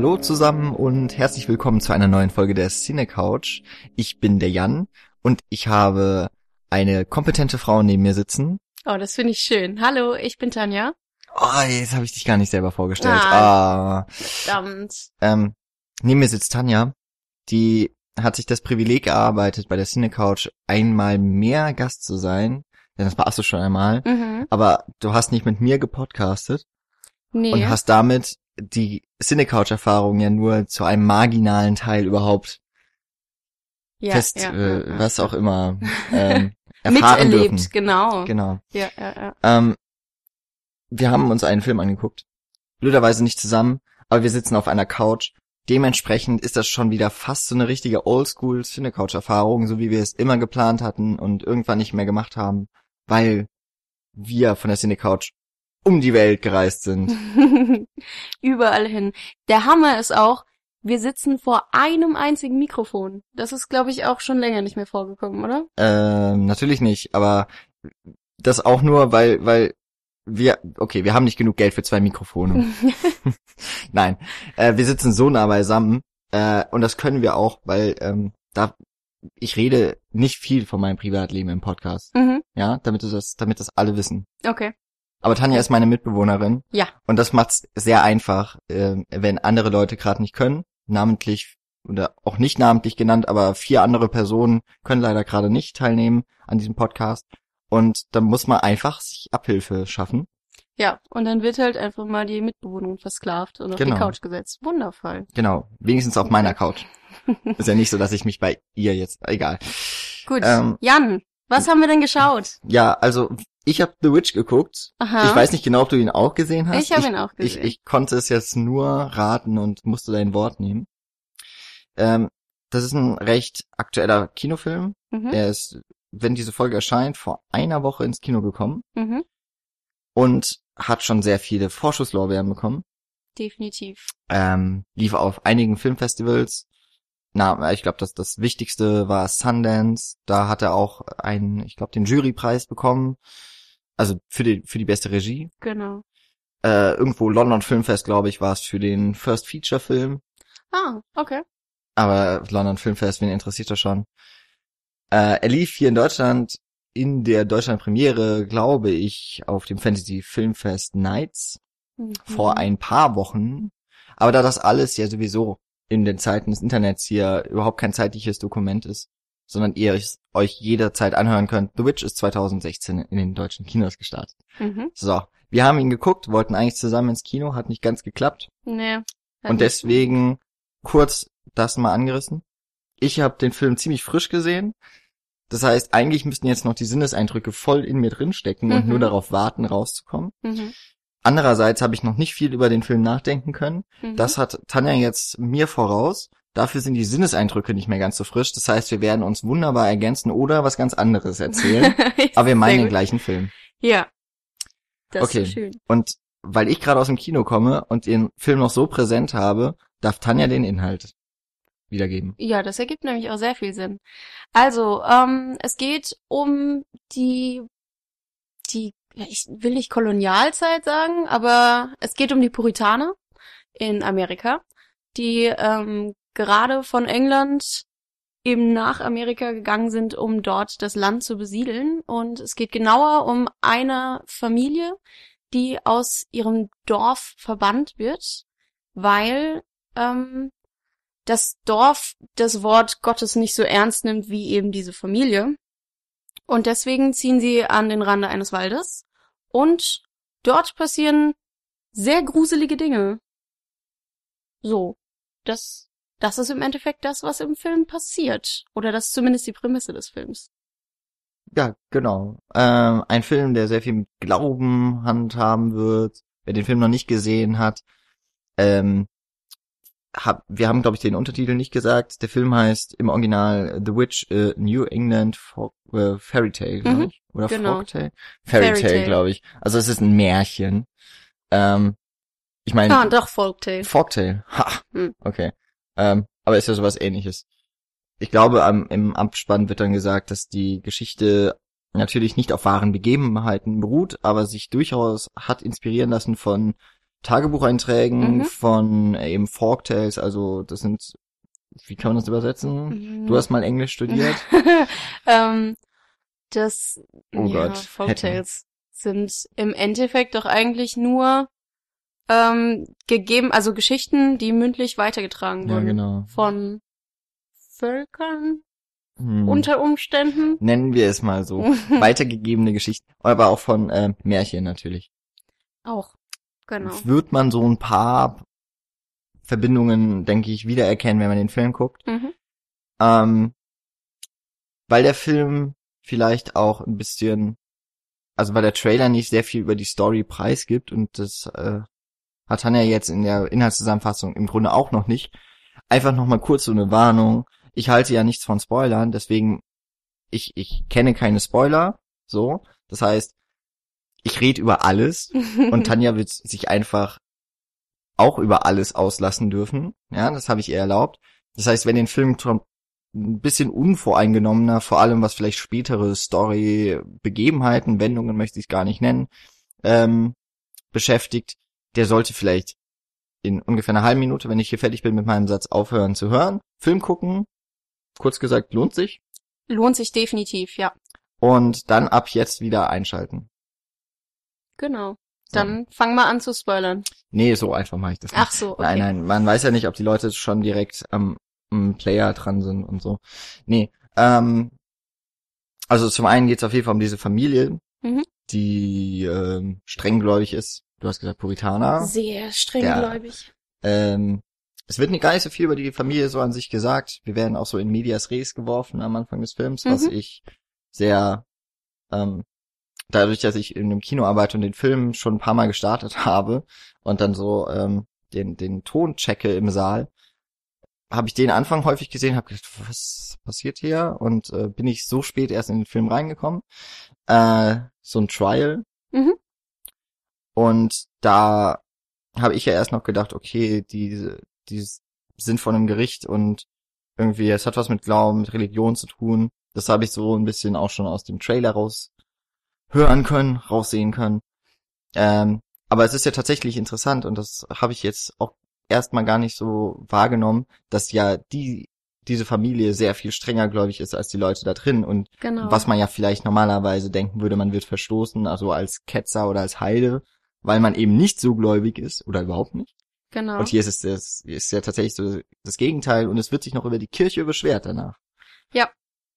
Hallo zusammen und herzlich willkommen zu einer neuen Folge der Cine Couch. Ich bin der Jan und ich habe eine kompetente Frau neben mir sitzen. Oh, das finde ich schön. Hallo, ich bin Tanja. Oh, jetzt habe ich dich gar nicht selber vorgestellt. Ah, Verdammt. ähm, neben mir sitzt Tanja, die hat sich das Privileg erarbeitet, bei der Cine Couch einmal mehr Gast zu sein. Denn das warst du schon einmal. Mhm. Aber du hast nicht mit mir gepodcastet Nee. und hast damit die Cinecouch-Erfahrung ja nur zu einem marginalen Teil überhaupt ja, fest, ja, äh, ja, was auch immer, ähm, erfahren Miterlebt, dürfen. genau. Genau. Ja, ja, ja. Ähm, wir haben uns einen Film angeguckt. Blöderweise nicht zusammen, aber wir sitzen auf einer Couch. Dementsprechend ist das schon wieder fast so eine richtige Oldschool Cinecouch-Erfahrung, so wie wir es immer geplant hatten und irgendwann nicht mehr gemacht haben, weil wir von der Cinecouch um die Welt gereist sind. Überall hin. Der Hammer ist auch, wir sitzen vor einem einzigen Mikrofon. Das ist, glaube ich, auch schon länger nicht mehr vorgekommen, oder? Ähm, natürlich nicht, aber das auch nur, weil, weil wir, okay, wir haben nicht genug Geld für zwei Mikrofone. Nein, äh, wir sitzen so nah beisammen äh, und das können wir auch, weil ähm, da ich rede nicht viel von meinem Privatleben im Podcast, mhm. ja, damit du das, damit das alle wissen. Okay. Aber Tanja ist meine Mitbewohnerin Ja. und das macht's sehr einfach, äh, wenn andere Leute gerade nicht können, namentlich oder auch nicht namentlich genannt, aber vier andere Personen können leider gerade nicht teilnehmen an diesem Podcast und dann muss man einfach sich Abhilfe schaffen. Ja, und dann wird halt einfach mal die Mitbewohnerin versklavt und auf Genau. die Couch gesetzt. Wundervoll. Genau, wenigstens auf meiner Couch. Ist ja nicht so, dass ich mich bei ihr jetzt, egal. Gut. Ähm, Jan, was haben wir denn geschaut? Ja, also ich habe The Witch geguckt. Aha. Ich weiß nicht genau, ob du ihn auch gesehen hast. Ich habe ihn auch Ich, gesehen. ich konnte es jetzt nur raten und musste dein Wort nehmen. Ähm, das ist ein recht aktueller Kinofilm. mhm. Er ist, wenn diese Folge erscheint, vor einer Woche ins Kino gekommen Mhm. und hat schon sehr viele Vorschusslorbeeren bekommen. Definitiv. Ähm, lief auf einigen Filmfestivals. Na, ich glaube, das, das Wichtigste war Sundance. Da hat er auch einen, ich glaube, den Jurypreis bekommen. Also für die, für die beste Regie. Genau. Äh, irgendwo London Filmfest, glaube ich, war es für den First Feature Film. Ah, okay. Aber London Filmfest, wen interessiert das schon? Äh, er lief hier in Deutschland in der Deutschland-Premiere, glaube ich, auf dem Fantasy Filmfest Nights Mhm. vor ein paar Wochen. Aber da das alles ja sowieso in den Zeiten des Internets hier überhaupt kein zeitliches Dokument ist, sondern ihr euch jederzeit anhören könnt, The Witch ist 2016 in den deutschen Kinos gestartet. Mhm. So, wir haben ihn geguckt, wollten eigentlich zusammen ins Kino, hat nicht ganz geklappt. Nee. Und deswegen kurz das mal angerissen. Ich habe den Film ziemlich frisch gesehen. Das heißt, eigentlich müssten jetzt noch die Sinneseindrücke voll in mir drinstecken und Mhm. nur darauf warten, rauszukommen. Mhm. Andererseits habe ich noch nicht viel über den Film nachdenken können. Mhm. Das hat Tanja jetzt mir voraus. Dafür sind die Sinneseindrücke nicht mehr ganz so frisch. Das heißt, wir werden uns wunderbar ergänzen oder was ganz anderes erzählen. Aber wir meinen den gleichen Film. Ja. Das Okay. ist schön. Und weil ich gerade aus dem Kino komme und den Film noch so präsent habe, darf Tanja den Inhalt wiedergeben. Ja, das ergibt nämlich auch sehr viel Sinn. Also, ähm, es geht um die, die, ich will nicht Kolonialzeit sagen, aber es geht um die Puritaner in Amerika, die ähm, gerade von England eben nach Amerika gegangen sind, um dort das Land zu besiedeln. Und es geht genauer um eine Familie, die aus ihrem Dorf verbannt wird, weil ähm, das Dorf das Wort Gottes nicht so ernst nimmt wie eben diese Familie. Und deswegen ziehen sie an den Rande eines Waldes. Und dort passieren sehr gruselige Dinge. So. Das, das ist im Endeffekt das, was im Film passiert. Oder das ist zumindest die Prämisse des Films. Ja, genau. Ähm, ein Film, der sehr viel mit Glauben handhaben wird. Wer den Film noch nicht gesehen hat, ähm, hab, wir haben, glaube ich, den Untertitel nicht gesagt. Der Film heißt im Original The Witch a New England Folk, äh, Fairy Tale, glaube Mhm, ich. Oder genau. Folktale? Fairy, Fairy Tale, Tale. glaube ich. Also es ist ein Märchen. Ähm, ich meine, Ah, doch, Folktale. Folktale. Ha. Hm. Okay. Ähm, aber ist ja sowas ähnliches. Ich glaube, am, im Abspann wird dann gesagt, dass die Geschichte natürlich nicht auf wahren Begebenheiten beruht, aber sich durchaus hat inspirieren lassen von Tagebucheinträgen Mhm. von äh, eben Folktales, also das sind, wie kann man das übersetzen? Mhm. Du hast mal Englisch studiert. ähm, das Oh ja, Gott, Folktales sind im Endeffekt doch eigentlich nur ähm, gegeben, also Geschichten, die mündlich weitergetragen ja, wurden genau. von Völkern Hm. unter Umständen. Nennen wir es mal so. Weitergegebene Geschichten, aber auch von äh, Märchen natürlich. Auch, genau. Wird man so ein paar Verbindungen, denke ich, wiedererkennen, wenn man den Film guckt. Mhm. Ähm, weil der Film vielleicht auch ein bisschen, also weil der Trailer nicht sehr viel über die Story preisgibt und das äh, hat Tanja jetzt in der Inhaltszusammenfassung im Grunde auch noch nicht. Einfach noch mal kurz so eine Warnung. Ich halte ja nichts von Spoilern, deswegen ich ich kenne keine Spoiler, so. Das heißt, ich rede über alles und Tanja wird sich einfach auch über alles auslassen dürfen. Ja, das habe ich ihr erlaubt. Das heißt, wenn den Film schon ein bisschen unvoreingenommener, vor allem was vielleicht spätere Story, Begebenheiten, Wendungen möchte ich gar nicht nennen, ähm, beschäftigt, der sollte vielleicht in ungefähr einer halben Minute, wenn ich hier fertig bin mit meinem Satz, aufhören zu hören. Film gucken, kurz gesagt, lohnt sich. Lohnt sich definitiv, ja. Und dann ab jetzt wieder einschalten. Genau. So. Dann fang mal an zu spoilern. Nee, so einfach mache ich das nicht. Ach so, okay. Nein, nein, man weiß ja nicht, ob die Leute schon direkt am, am Player dran sind und so. Nee, ähm, also zum einen geht es auf jeden Fall um diese Familie, Mhm. die ähm, strenggläubig ist. Du hast gesagt Puritaner. Sehr strenggläubig. Ähm, es wird nicht gar nicht so viel über die Familie so an sich gesagt. Wir werden auch so in Medias Res geworfen am Anfang des Films, was Mhm. ich sehr ähm, dadurch, dass ich in einem Kino arbeite und den Film schon ein paar Mal gestartet habe und dann so ähm, den den Ton checke im Saal, habe ich den Anfang häufig gesehen, habe gedacht, was passiert hier? Und äh, bin ich so spät erst in den Film reingekommen. Äh, so ein Trial. Mhm. Und da habe ich ja erst noch gedacht, okay, die, die sind von einem Gericht und irgendwie, es hat was mit Glauben, mit Religion zu tun. Das habe ich so ein bisschen auch schon aus dem Trailer raus hören können, raussehen können. Ähm, aber es ist ja tatsächlich interessant und das habe ich jetzt auch erstmal gar nicht so wahrgenommen, dass ja die diese Familie sehr viel strenger gläubig ist als die Leute da drin und Genau. was man ja vielleicht normalerweise denken würde, man wird verstoßen, also als Ketzer oder als Heide, weil man eben nicht so gläubig ist oder überhaupt nicht. genau. Und hier ist es das, ist ja tatsächlich so das Gegenteil und es wird sich noch über die Kirche beschwert danach.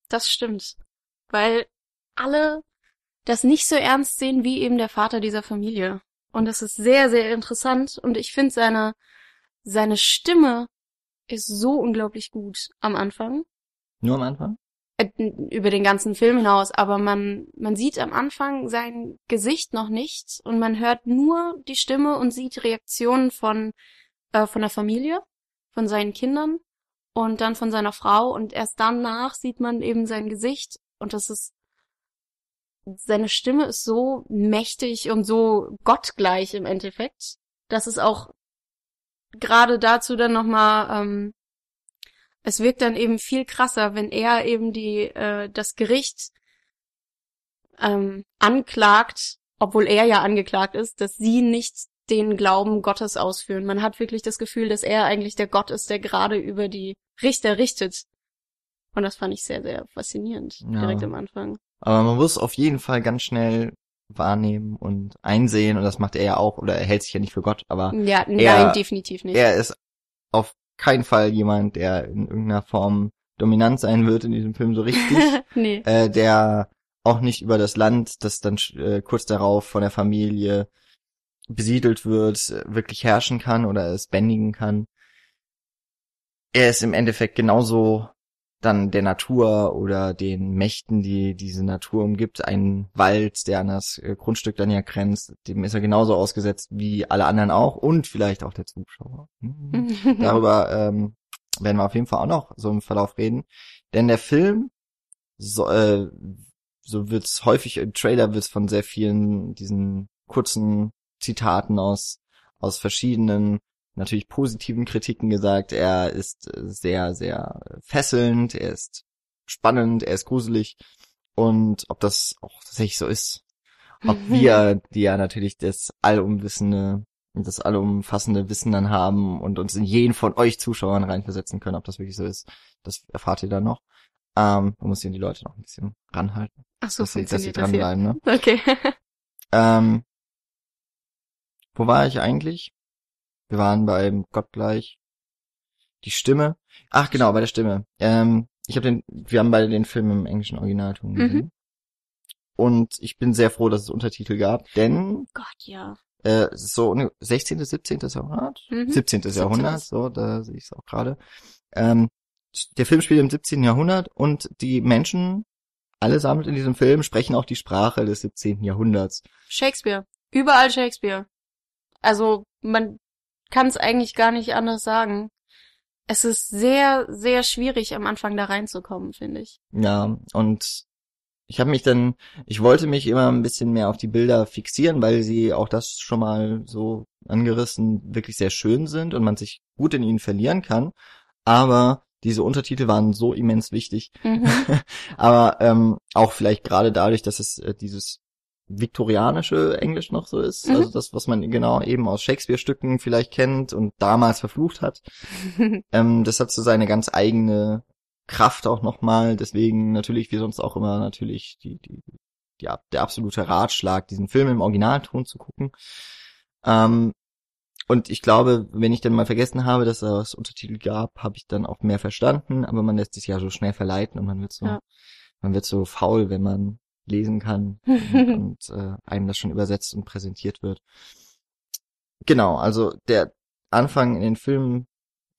Das stimmt. Weil alle das nicht so ernst sehen wie eben der Vater dieser Familie. Und das ist sehr, sehr interessant. Und ich finde seine, seine Stimme ist so unglaublich gut am Anfang. Nur am Anfang? Äh, über den ganzen Film hinaus, aber man, man sieht am Anfang sein Gesicht noch nicht und man hört nur die Stimme und sieht Reaktionen von, äh, von der Familie, von seinen Kindern und dann von seiner Frau und erst danach sieht man eben sein Gesicht und das ist, seine Stimme ist so mächtig und so gottgleich im Endeffekt, dass es auch gerade dazu dann nochmal, ähm, es wirkt dann eben viel krasser, wenn er eben die äh, das Gericht ähm, anklagt, obwohl er ja angeklagt ist, dass sie nicht den Glauben Gottes ausführen. Man hat wirklich das Gefühl, dass er eigentlich der Gott ist, der gerade über die Richter richtet. Und das fand ich sehr, sehr faszinierend, Ja. direkt am Anfang. Aber man muss auf jeden Fall ganz schnell wahrnehmen und einsehen und das macht er ja auch oder er hält sich ja nicht für Gott, aber Ja, Er- nein, definitiv nicht. er ist auf keinen Fall jemand, der in irgendeiner Form dominant sein wird in diesem Film so richtig. nee. äh, der auch nicht über das Land, das dann äh, kurz darauf von der Familie besiedelt wird, wirklich herrschen kann oder es bändigen kann. Er ist im Endeffekt genauso dann der Natur oder den Mächten, die diese Natur umgibt, ein Wald, der an das äh, Grundstück dann ja grenzt, dem ist er genauso ausgesetzt wie alle anderen auch und vielleicht auch der Zuschauer. Hm. Darüber ähm, werden wir auf jeden Fall auch noch so im Verlauf reden. Denn der Film, so, äh, so wird's häufig im Trailer wird's von sehr vielen diesen kurzen Zitaten aus aus verschiedenen natürlich positiven Kritiken gesagt. Er ist äh, sehr sehr fesselnd, er ist spannend, er ist gruselig und ob das auch tatsächlich so ist, ob wir, die ja natürlich das allumwissende das allumfassende Wissen dann haben und uns in jeden von euch Zuschauern reinversetzen können, ob das wirklich so ist. Das erfahrt ihr dann noch. Ähm, man muss hier die Leute noch ein bisschen ranhalten, Ach so, dass sie, dass sie dranbleiben, ne? Okay. Ähm, wo war ich eigentlich? Wir waren beim Gottgleich. Die Stimme. Ach genau, bei der Stimme. Ähm, ich habe den, wir haben beide den Film im englischen Originalton Mhm. gesehen. Und ich bin sehr froh, dass es Untertitel gab, denn Gott, ja. äh, so eine 16., 17. Jahrhundert, Mhm. 17. 17.. Jahrhundert, so, da sehe ich es auch gerade. Ähm, der Film spielt im 17. Jahrhundert und die Menschen, allesamt in diesem Film, sprechen auch die Sprache des 17. Jahrhunderts. Shakespeare. Überall Shakespeare. Also, man kann es eigentlich gar nicht anders sagen. Es ist sehr, sehr schwierig, am Anfang da reinzukommen, finde ich. Ja, und ich habe mich dann, ich wollte mich immer ein bisschen mehr auf die Bilder fixieren, weil sie auch das schon mal so angerissen wirklich sehr schön sind und man sich gut in ihnen verlieren kann. Aber diese Untertitel waren so immens wichtig. Mhm. Aber ähm, auch vielleicht gerade dadurch, dass es äh, dieses viktorianische Englisch noch so ist, Mhm. also das, was man genau eben aus Shakespeare-Stücken vielleicht kennt und damals verflucht hat. Ähm, das hat so seine ganz eigene Kraft auch nochmal. Deswegen natürlich, wie sonst auch immer, natürlich die, die, die, der absolute Ratschlag, diesen Film im Originalton zu gucken. Ähm, und ich glaube, wenn ich dann mal vergessen habe, dass es Untertitel gab, habe ich dann auch mehr verstanden, aber man lässt sich ja so schnell verleiten und man wird so, Ja. man wird so faul, wenn man lesen kann und, und äh, einem das schon übersetzt und präsentiert wird. Genau, also der Anfang in den Filmen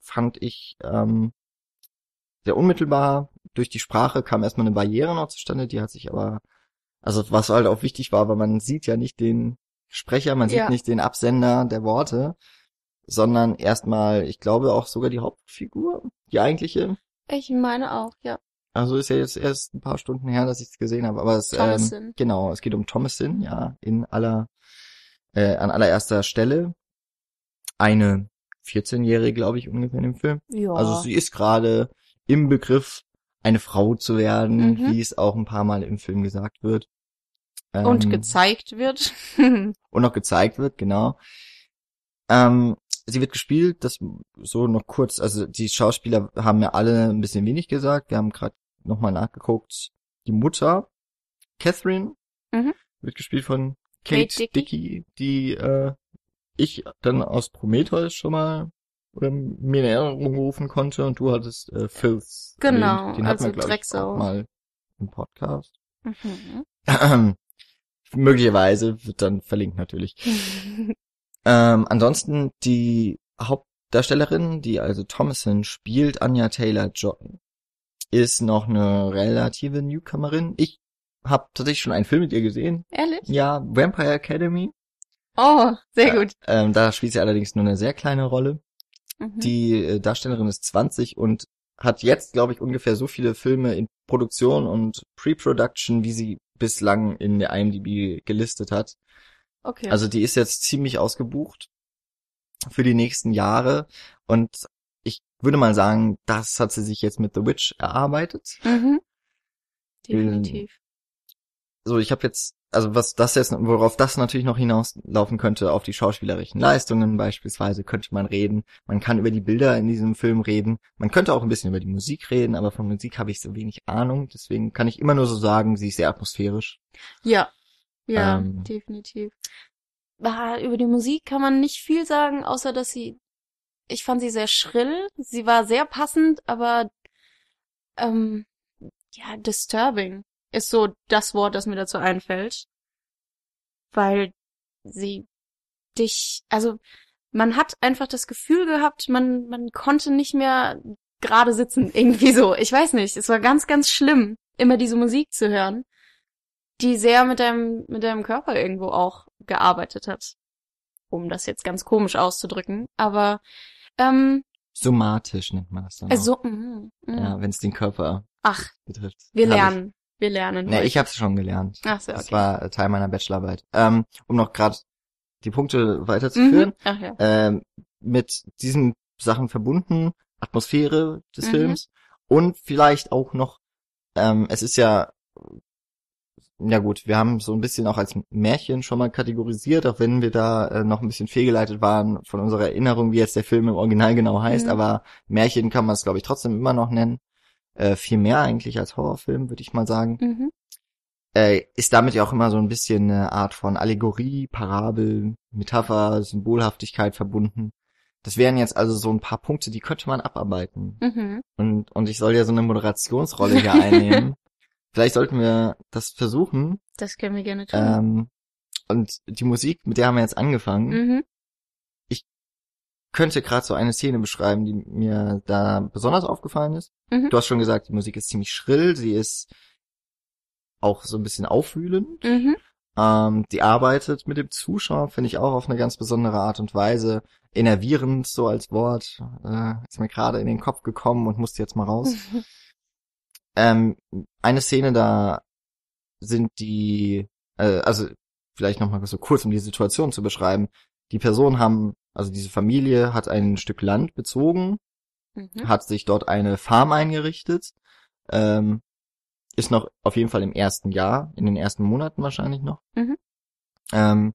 fand ich ähm, sehr unmittelbar. Durch die Sprache kam erstmal eine Barriere noch zustande, die hat sich aber, also was halt auch wichtig war, weil man sieht ja nicht den Sprecher, man sieht Ja. nicht den Absender der Worte, sondern erstmal, ich glaube auch sogar die Hauptfigur, die eigentliche. ich meine auch, ja. Also ist ja jetzt erst ein paar Stunden her, dass ich es gesehen habe, aber es ähm, Thomasin. genau, es geht um Thomasin, ja, in aller äh, an allererster Stelle eine 14-jährige, glaube ich, ungefähr in dem Film. Ja. Also sie ist gerade im Begriff, eine Frau zu werden, Mhm. wie es auch ein paar Mal im Film gesagt wird. und Ähm, gezeigt wird. und noch gezeigt wird, genau. Ähm, sie wird gespielt, das so noch kurz, also die Schauspieler haben ja alle ein bisschen wenig gesagt. Wir haben gerade nochmal nachgeguckt. Die Mutter, Catherine, Mhm. wird gespielt von Kate, Kate Dickie. Dickey, die äh, ich dann aus Prometheus schon mal oder mir in Erinnerung rufen konnte und du hattest äh, Filth. Genau, erwähnt. Den also hatten wir, ich, Drecksau. auch mal im Podcast. Mhm. Möglicherweise wird dann verlinkt natürlich. Ähm, ansonsten die Hauptdarstellerin, die also Thomason spielt, Anya Taylor-Joy, ist noch eine relative Newcomerin. Ich habe tatsächlich schon einen Film mit ihr gesehen. Ehrlich? Ja, Vampire Academy. Oh, sehr Ja. gut. Ähm, da spielt sie allerdings nur eine sehr kleine Rolle. Mhm. Die äh, Darstellerin ist 20 und hat jetzt, glaube ich, ungefähr so viele Filme in Produktion und Pre-Production, wie sie bislang in der IMDb gelistet hat. okay. Also die ist jetzt ziemlich ausgebucht für die nächsten Jahre und würde mal sagen, das hat sie sich jetzt mit The Witch erarbeitet. mhm. Definitiv. So, ich habe jetzt, also was das jetzt, worauf das natürlich noch hinauslaufen könnte, auf die schauspielerischen Leistungen beispielsweise könnte man reden. Man kann über die Bilder in diesem Film reden. Man könnte auch ein bisschen über die Musik reden, aber von Musik habe ich so wenig Ahnung. Deswegen kann ich immer nur so sagen, sie ist sehr atmosphärisch. Ja. Ja, Ähm. definitiv. Über die Musik kann man nicht viel sagen, außer dass sie, ich fand sie sehr schrill. Sie war sehr passend, aber, ähm, ja, disturbing ist so das Wort, das mir dazu einfällt. Weil sie dich, also, man hat einfach das Gefühl gehabt, man, man konnte nicht mehr gerade sitzen, irgendwie so. Ich weiß nicht, es war ganz, ganz schlimm, immer diese Musik zu hören die sehr mit deinem, mit deinem Körper irgendwo auch gearbeitet hat. Um das jetzt ganz komisch auszudrücken. Aber, ähm, Somatisch nennt man das dann. auch. also, mm, mm. Ja, wenn es den Körper ach, betrifft. wir Hab ich- lernen. Wir lernen. Ne, ich hab's schon gelernt. Ach so, Das okay. war äh, Teil meiner Bachelorarbeit. Ähm, um noch gerade die Punkte weiterzuführen. Mhm. Ach ja. Ähm, mit diesen Sachen verbunden, Atmosphäre des Mhm. Films und vielleicht auch noch, ähm, es ist ja ja gut, wir haben so ein bisschen auch als Märchen schon mal kategorisiert, auch wenn wir da äh, noch ein bisschen fehlgeleitet waren von unserer Erinnerung, wie jetzt der Film im Original genau heißt, Mhm. aber Märchen kann man es, glaube ich, trotzdem immer noch nennen. Äh, viel mehr eigentlich als Horrorfilm, würde ich mal sagen. Mhm. Äh, ist damit ja auch immer so ein bisschen eine Art von Allegorie, Parabel, Metapher, Symbolhaftigkeit verbunden. Das wären jetzt also so ein paar Punkte, die könnte man abarbeiten. Mhm. Und, und ich soll ja so eine Moderationsrolle hier einnehmen. Vielleicht sollten wir das versuchen. Das können wir gerne tun. Ähm, und die Musik, mit der haben wir jetzt angefangen, mhm. könnte gerade so eine Szene beschreiben, die mir da besonders aufgefallen ist. Mhm. Du hast schon gesagt, die Musik ist ziemlich schrill, sie ist auch so ein bisschen aufwühlend. Mhm. Ähm, die arbeitet mit dem Zuschauer, finde ich auch auf eine ganz besondere Art und Weise. Enervierend, so als Wort, äh, ist mir gerade in den Kopf gekommen und musste jetzt mal raus. Ähm, eine Szene, da sind die, äh, also vielleicht nochmal so kurz, um die Situation zu beschreiben. Die Personen haben, also diese Familie hat ein Stück Land bezogen, Mhm. hat sich dort eine Farm eingerichtet, ähm, ist noch auf jeden Fall im ersten Jahr, in den ersten Monaten wahrscheinlich noch. Mhm. Ähm,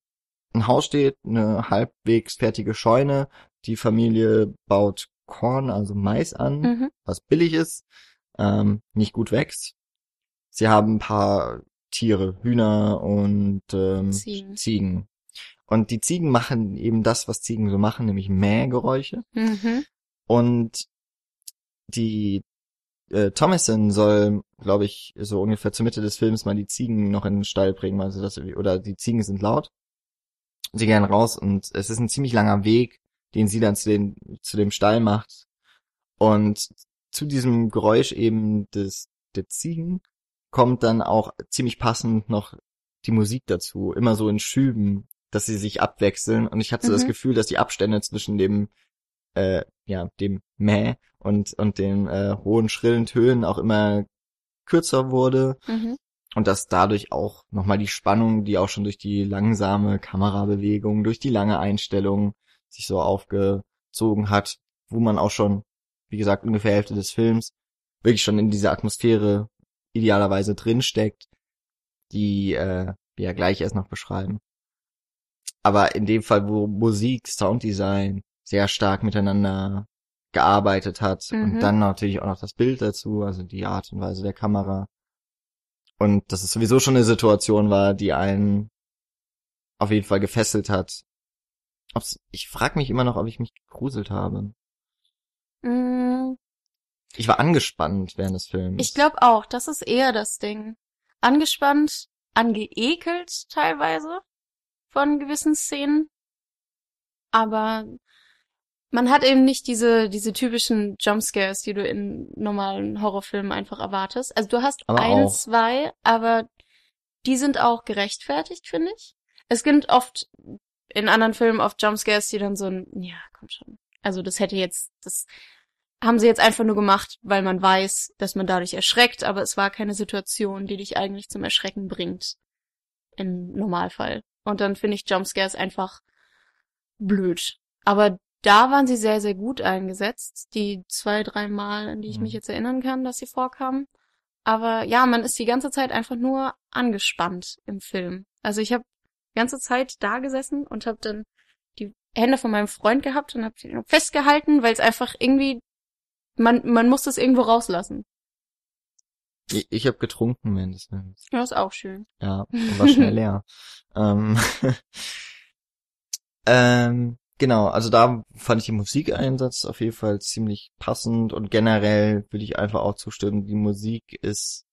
ein Haus steht, eine halbwegs fertige Scheune, die Familie baut Korn, also Mais an, Mhm. was billig ist, ähm, nicht gut wächst. Sie haben ein paar Tiere, Hühner und ähm, Ziegen. Ziegen. Und die Ziegen machen eben das, was Ziegen so machen, nämlich Mähgeräusche. Mhm. Und die äh, Thomason soll, glaube ich, so ungefähr zur Mitte des Films mal die Ziegen noch in den Stall bringen, also das, oder die Ziegen sind laut. Sie gehen raus und es ist ein ziemlich langer Weg, den sie dann zu, den, zu dem Stall macht. Und zu diesem Geräusch eben des, der Ziegen kommt dann auch ziemlich passend noch die Musik dazu, immer so in Schüben, dass sie sich abwechseln. Und ich hatte so das Mhm. Gefühl, dass die Abstände zwischen dem äh, ja, dem Mäh und, und den äh, hohen, schrillen Tönen auch immer kürzer wurde Mhm. und dass dadurch auch nochmal die Spannung, die auch schon durch die langsame Kamerabewegung, durch die lange Einstellung sich so aufgezogen hat, wo man auch schon, wie gesagt, ungefähr Hälfte des Films wirklich schon in dieser Atmosphäre idealerweise drinsteckt, die äh, wir ja gleich erst noch beschreiben. Aber in dem Fall, wo Musik, Sounddesign sehr stark miteinander gearbeitet hat Mhm. und dann natürlich auch noch das Bild dazu, also die Art und Weise der Kamera. Und dass es sowieso schon eine Situation war, die einen auf jeden Fall gefesselt hat. Ob's, ich frage mich immer noch, ob ich mich gegruselt habe. Mm, Ich war angespannt während des Films. Ich glaube auch, das ist eher das Ding. Angespannt, angeekelt teilweise von gewissen Szenen. Aber man hat eben nicht diese, diese typischen Jumpscares, die du in normalen Horrorfilmen einfach erwartest. Also du hast Aber ein, auch. zwei, aber die sind auch gerechtfertigt, finde ich. Es gibt oft in anderen Filmen oft Jumpscares, die dann so ein, ja, komm schon. Also das hätte jetzt, das haben sie jetzt einfach nur gemacht, weil man weiß, dass man dadurch erschreckt, aber es war keine Situation, die dich eigentlich zum Erschrecken bringt. Im Normalfall. Und dann finde ich Jumpscares einfach blöd. Aber da waren sie sehr, sehr gut eingesetzt. Die zwei, drei Mal, an die ich Mhm. mich jetzt erinnern kann, dass sie vorkamen. Aber ja, man ist die ganze Zeit einfach nur angespannt im Film. Also ich habe die ganze Zeit da gesessen und habe dann Hände von meinem Freund gehabt und habe sie noch festgehalten, weil es einfach irgendwie man man muss das irgendwo rauslassen. Ich, ich habe getrunken Films. Ja, ist auch schön. Ja, war schnell leer. ähm, ähm, genau, also da fand ich den Musikeinsatz auf jeden Fall ziemlich passend und generell würde ich einfach auch zustimmen, die Musik ist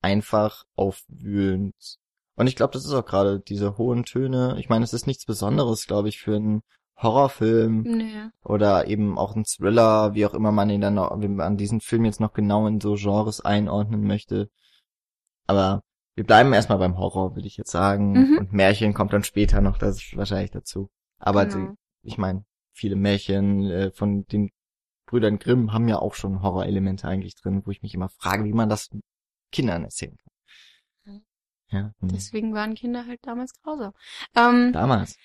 einfach aufwühlend. Und ich glaube, das ist auch gerade diese hohen Töne. Ich meine, es ist nichts Besonderes, glaube ich, für einen Horrorfilm Nee. oder eben auch ein Thriller, wie auch immer man ihn dann noch, wie man diesen Film jetzt noch genau in so Genres einordnen möchte. Aber wir bleiben erstmal beim Horror, würde ich jetzt sagen. Mhm. Und Märchen kommt dann später noch das ist wahrscheinlich dazu. Aber Genau. die, ich meine, viele Märchen äh, von den Brüdern Grimm haben ja auch schon Horrorelemente eigentlich drin, wo ich mich immer frage, wie man das Kindern erzählen kann. Mhm. Ja, hm. Deswegen waren Kinder halt damals grausam. Ähm, damals.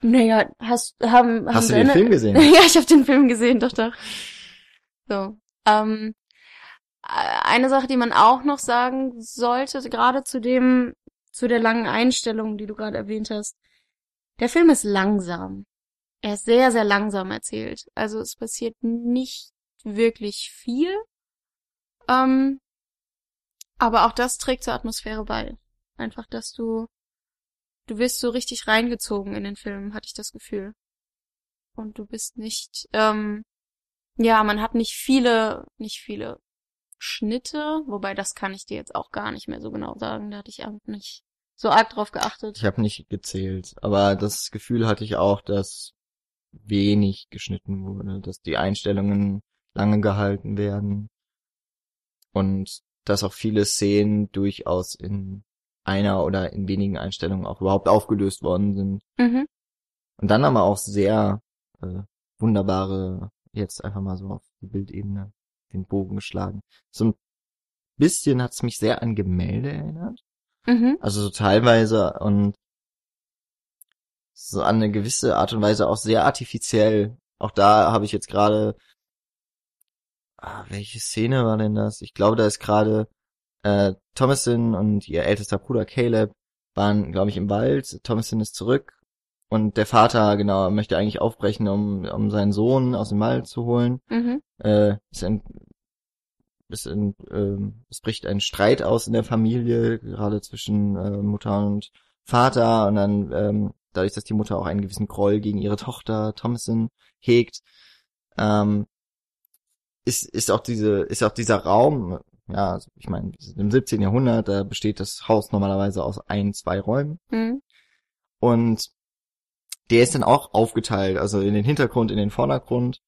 naja, hast haben Hast haben du den Film gesehen? ja, ich habe den Film gesehen, doch doch. So. Ähm, eine Sache, die man auch noch sagen sollte, gerade zu dem, zu der langen Einstellung, die du gerade erwähnt hast. Der Film ist langsam. Er ist sehr, sehr langsam erzählt. Also es passiert nicht wirklich viel. Ähm, aber auch das trägt zur Atmosphäre bei. Einfach, dass du, du wirst so richtig reingezogen in den Film, hatte ich das Gefühl. Und du bist nicht, ähm, ja, man hat nicht viele, nicht viele Schnitte, wobei das kann ich dir jetzt auch gar nicht mehr so genau sagen. Da hatte ich auch nicht so arg drauf geachtet. Ich habe nicht gezählt, aber das Gefühl hatte ich auch, dass wenig geschnitten wurde, dass die Einstellungen lange gehalten werden und dass auch viele Szenen durchaus in einer oder in wenigen Einstellungen auch überhaupt aufgelöst worden sind. Mhm. Und dann aber auch sehr äh, wunderbare, jetzt einfach mal so auf die Bildebene den Bogen geschlagen. So ein bisschen hat's mich sehr an Gemälde erinnert. Mhm. Also so teilweise und so an eine gewisse Art und Weise auch sehr artifiziell. Auch da habe ich jetzt gerade, ah, welche Szene war denn das? Ich glaube, da ist gerade äh, Thomason und ihr ältester Bruder Caleb waren, glaube ich, im Wald. Thomason ist zurück und der Vater, genau, möchte eigentlich aufbrechen, um, um seinen Sohn aus dem Wald zu holen. Mhm. Äh, es, ent, es, ent, äh, es bricht ein Streit aus in der Familie, gerade zwischen äh, Mutter und Vater und dann ähm, dadurch, dass die Mutter auch einen gewissen Groll gegen ihre Tochter Thomason hegt, ähm, ist, ist auch diese, ist auch dieser Raum, ja, also ich meine, im 17. Jahrhundert, da besteht das Haus normalerweise aus ein, zwei Räumen. Mhm. Und der ist dann auch aufgeteilt, also in den Hintergrund, in den Vordergrund.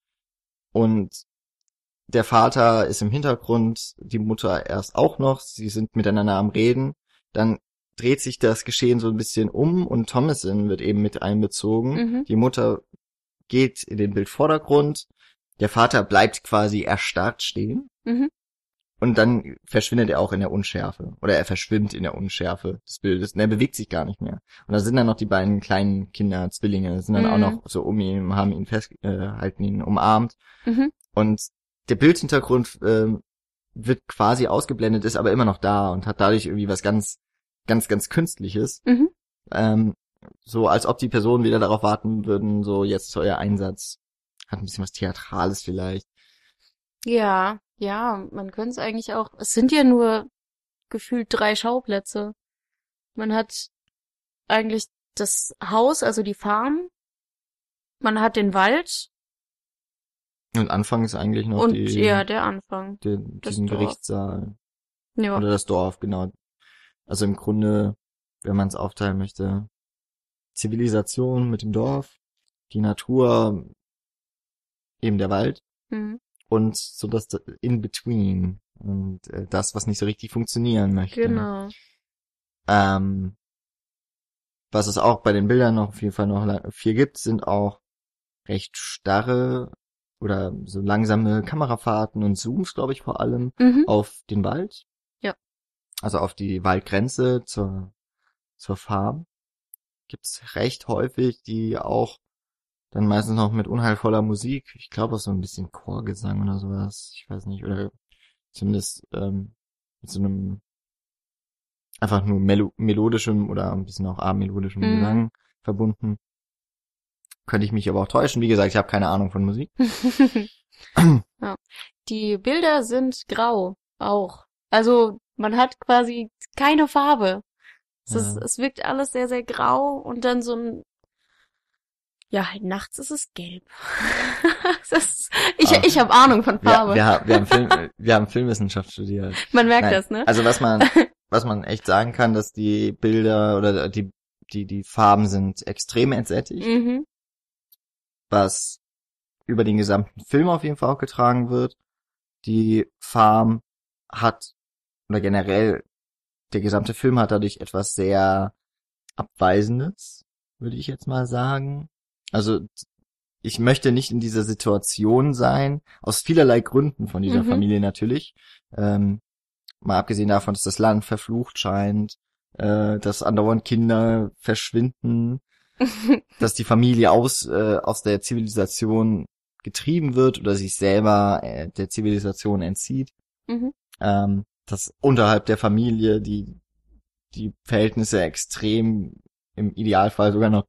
Und der Vater ist im Hintergrund, die Mutter erst auch noch, sie sind miteinander am Reden. Dann dreht sich das Geschehen so ein bisschen um und Thomason wird eben mit einbezogen. Mhm. Die Mutter geht in den Bildvordergrund, der Vater bleibt quasi erstarrt stehen Mhm. und dann verschwindet er auch in der Unschärfe oder er verschwimmt in der Unschärfe des Bildes und er bewegt sich gar nicht mehr. Und da sind dann noch die beiden kleinen Kinder, Zwillinge, sind dann Mhm. auch noch so um ihn, haben ihn fest, äh, halten ihn umarmt Mhm. und der Bildhintergrund ähm, wird quasi ausgeblendet, ist aber immer noch da und hat dadurch irgendwie was ganz, ganz, ganz Künstliches. Mhm. Ähm, so als ob die Personen wieder darauf warten würden, so jetzt ist euer Einsatz. Hat ein bisschen was Theatrales vielleicht. Ja, ja, man könnte es eigentlich auch. Es sind ja nur gefühlt drei Schauplätze. Man hat eigentlich das Haus, also die Farm. Man hat den Wald Und Anfang ist eigentlich noch und die, ja, der Anfang. den, diesen Dorf. Gerichtssaal. Ja. Oder das Dorf, genau. Also im Grunde, wenn man es aufteilen möchte, Zivilisation mit dem Dorf, die Natur, eben der Wald Mhm. und so das In-Between und äh, das, was nicht so richtig funktionieren möchte. Genau. Ähm, was es auch bei den Bildern noch auf jeden Fall noch viel gibt, sind auch recht starre oder so langsame Kamerafahrten und Zooms, glaube ich, vor allem Mhm. auf den Wald. Ja. Also auf die Waldgrenze zur, zur Farm. Gibt's recht häufig, die auch dann meistens noch mit unheilvoller Musik, ich glaube auch so ein bisschen Chorgesang oder sowas, ich weiß nicht, oder zumindest ähm, mit so einem einfach nur melo melodischem oder ein bisschen auch amelodischem Mhm. Gesang verbunden. Könnte ich mich aber auch täuschen. Wie gesagt, ich habe keine Ahnung von Musik. ja. Die Bilder sind grau auch. Also man hat quasi keine Farbe. Es, Ja. ist, es wirkt alles sehr, sehr grau und dann so ein ja, halt nachts ist es gelb. ist, ich Ah. ich habe Ahnung von Wir, Farbe. wir, haben- wir, haben Film, wir haben Filmwissenschaft studiert. Man merkt Nein, das, ne? Also was man, was man echt sagen kann, dass die Bilder oder die, die, die Farben sind extrem entsättigt, mhm. was über den gesamten Film auf jeden Fall auch getragen wird. Die Farm hat, oder generell, der gesamte Film hat dadurch etwas sehr Abweisendes, würde ich jetzt mal sagen. Also, ich möchte nicht in dieser Situation sein, aus vielerlei Gründen von dieser Mhm. Familie natürlich. Ähm, mal abgesehen davon, dass das Land verflucht scheint, äh, dass andauernd Kinder verschwinden, dass die Familie aus, äh, aus der Zivilisation getrieben wird oder sich selber äh, der Zivilisation entzieht. Mhm. Ähm, dass unterhalb der Familie die, die Verhältnisse extrem im Idealfall sogar noch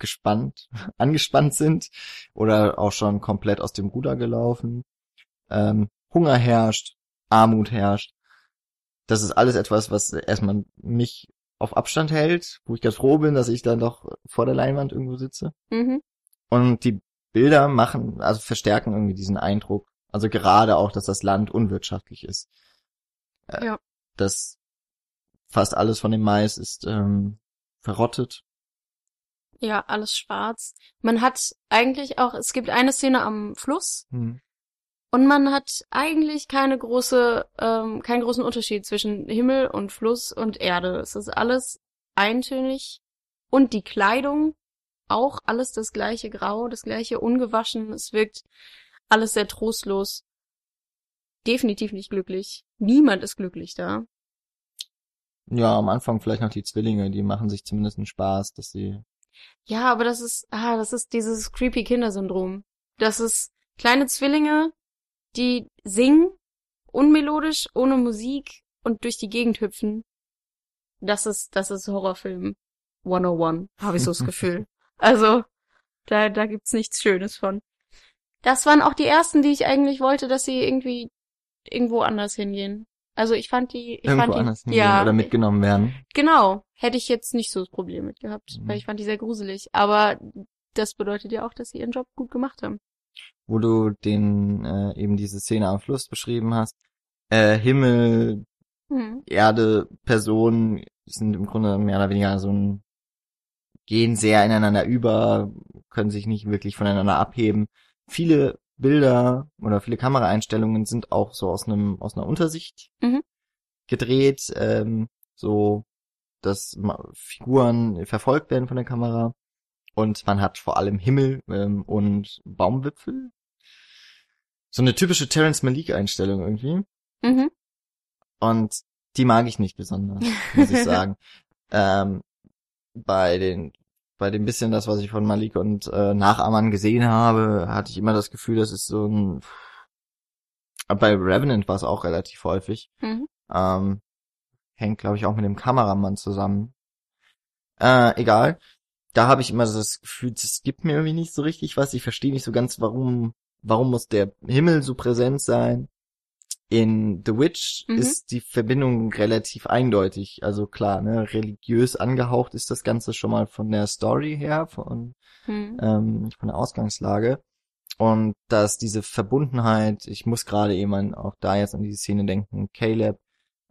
gespannt, angespannt sind oder auch schon komplett aus dem Ruder gelaufen. Ähm, Hunger herrscht, Armut herrscht. Das ist alles etwas, was erstmal mich auf Abstand hält, wo ich ganz froh bin, dass ich dann doch vor der Leinwand irgendwo sitze. Mhm. Und die Bilder machen, also verstärken irgendwie diesen Eindruck. Also gerade auch, dass das Land unwirtschaftlich ist. Äh, Ja. Dass fast alles von dem Mais ist ähm, verrottet. Ja, alles schwarz. Man hat eigentlich auch, es gibt eine Szene am Fluss Hm. und man hat eigentlich keine große, ähm, keinen großen Unterschied zwischen Himmel und Fluss und Erde. Es ist alles eintönig und die Kleidung auch alles das gleiche Grau, das gleiche ungewaschen. Es wirkt alles sehr trostlos. Definitiv nicht glücklich. Niemand ist glücklich da. Ja, am Anfang vielleicht noch die Zwillinge, die machen sich zumindest einen Spaß, dass sie. Ja, aber das ist, ah, das ist dieses creepy Kindersyndrom. Das ist kleine Zwillinge, die singen, unmelodisch, ohne Musik und durch die Gegend hüpfen. Das ist, das ist Horrorfilm 101, habe ich so das Gefühl. Also, da, da gibt's nichts Schönes von. Das waren auch die ersten, die ich eigentlich wollte, dass sie irgendwie irgendwo anders hingehen. Also ich fand die, ich irgendwo fand die, anders hingehen ja, oder mitgenommen werden. Genau, hätte ich jetzt nicht so das Problem mit gehabt, Mhm. weil ich fand die sehr gruselig. Aber das bedeutet ja auch, dass sie ihren Job gut gemacht haben. Wo du den äh, eben diese Szene am Fluss beschrieben hast. Äh, Himmel, Hm. Erde, Personen sind im Grunde mehr oder weniger so ein gehen sehr ineinander über, können sich nicht wirklich voneinander abheben. Viele Bilder oder viele Kameraeinstellungen sind auch so aus einem aus einer Untersicht Mhm. gedreht, ähm, so dass Figuren verfolgt werden von der Kamera und man hat vor allem Himmel ähm, und Baumwipfel. So eine typische Terrence Malik Einstellung irgendwie. Mhm. Und die mag ich nicht besonders, muss ich sagen. ähm, bei den, bei dem bisschen das, was ich von Malik und äh, Nachahmern gesehen habe, hatte ich immer das Gefühl, das ist so ein. Bei Revenant war es auch relativ häufig. Mhm. Ähm, hängt, glaube ich, auch mit dem Kameramann zusammen. Äh, egal. Da habe ich immer so das Gefühl, es gibt mir irgendwie nicht so richtig was. Ich verstehe nicht so ganz, warum, warum muss der Himmel so präsent sein. In The Witch Mhm. ist die Verbindung relativ eindeutig. Also klar, ne, religiös angehaucht ist das Ganze schon mal von der Story her, von, Hm. ähm, von der Ausgangslage. Und dass diese Verbundenheit, ich muss gerade eben auch da jetzt an diese Szene denken, Caleb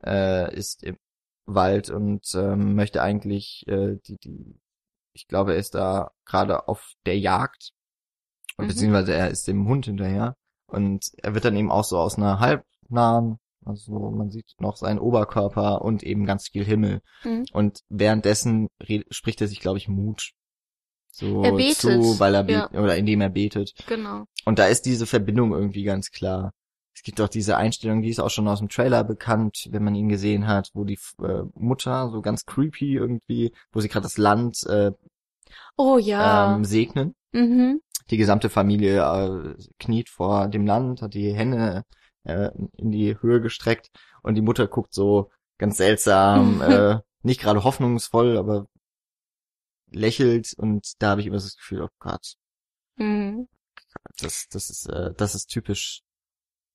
äh, ist im Wald und ähm, möchte eigentlich äh, die, die, ich glaube, er ist da gerade auf der Jagd, und Mhm. beziehungsweise er ist dem Hund hinterher und er wird dann eben auch so aus einer halbnahen, also man sieht noch seinen Oberkörper und eben ganz viel Himmel. Mhm. Und währenddessen spricht er sich, glaube ich, Mut so Er betet, zu, weil er ja. oder indem er betet. Genau. Und da ist diese Verbindung irgendwie ganz klar. Es gibt auch diese Einstellung, die ist auch schon aus dem Trailer bekannt, wenn man ihn gesehen hat, wo die äh, Mutter so ganz creepy irgendwie, wo sie gerade das Land äh, Oh ja. ähm, segnen. mhm. Die gesamte Familie äh, kniet vor dem Land, hat die Hände äh, in die Höhe gestreckt und die Mutter guckt so ganz seltsam, äh, nicht gerade hoffnungsvoll, aber lächelt und da habe ich immer so das Gefühl, oh Gott, Mhm. das, das ist, äh, das ist typisch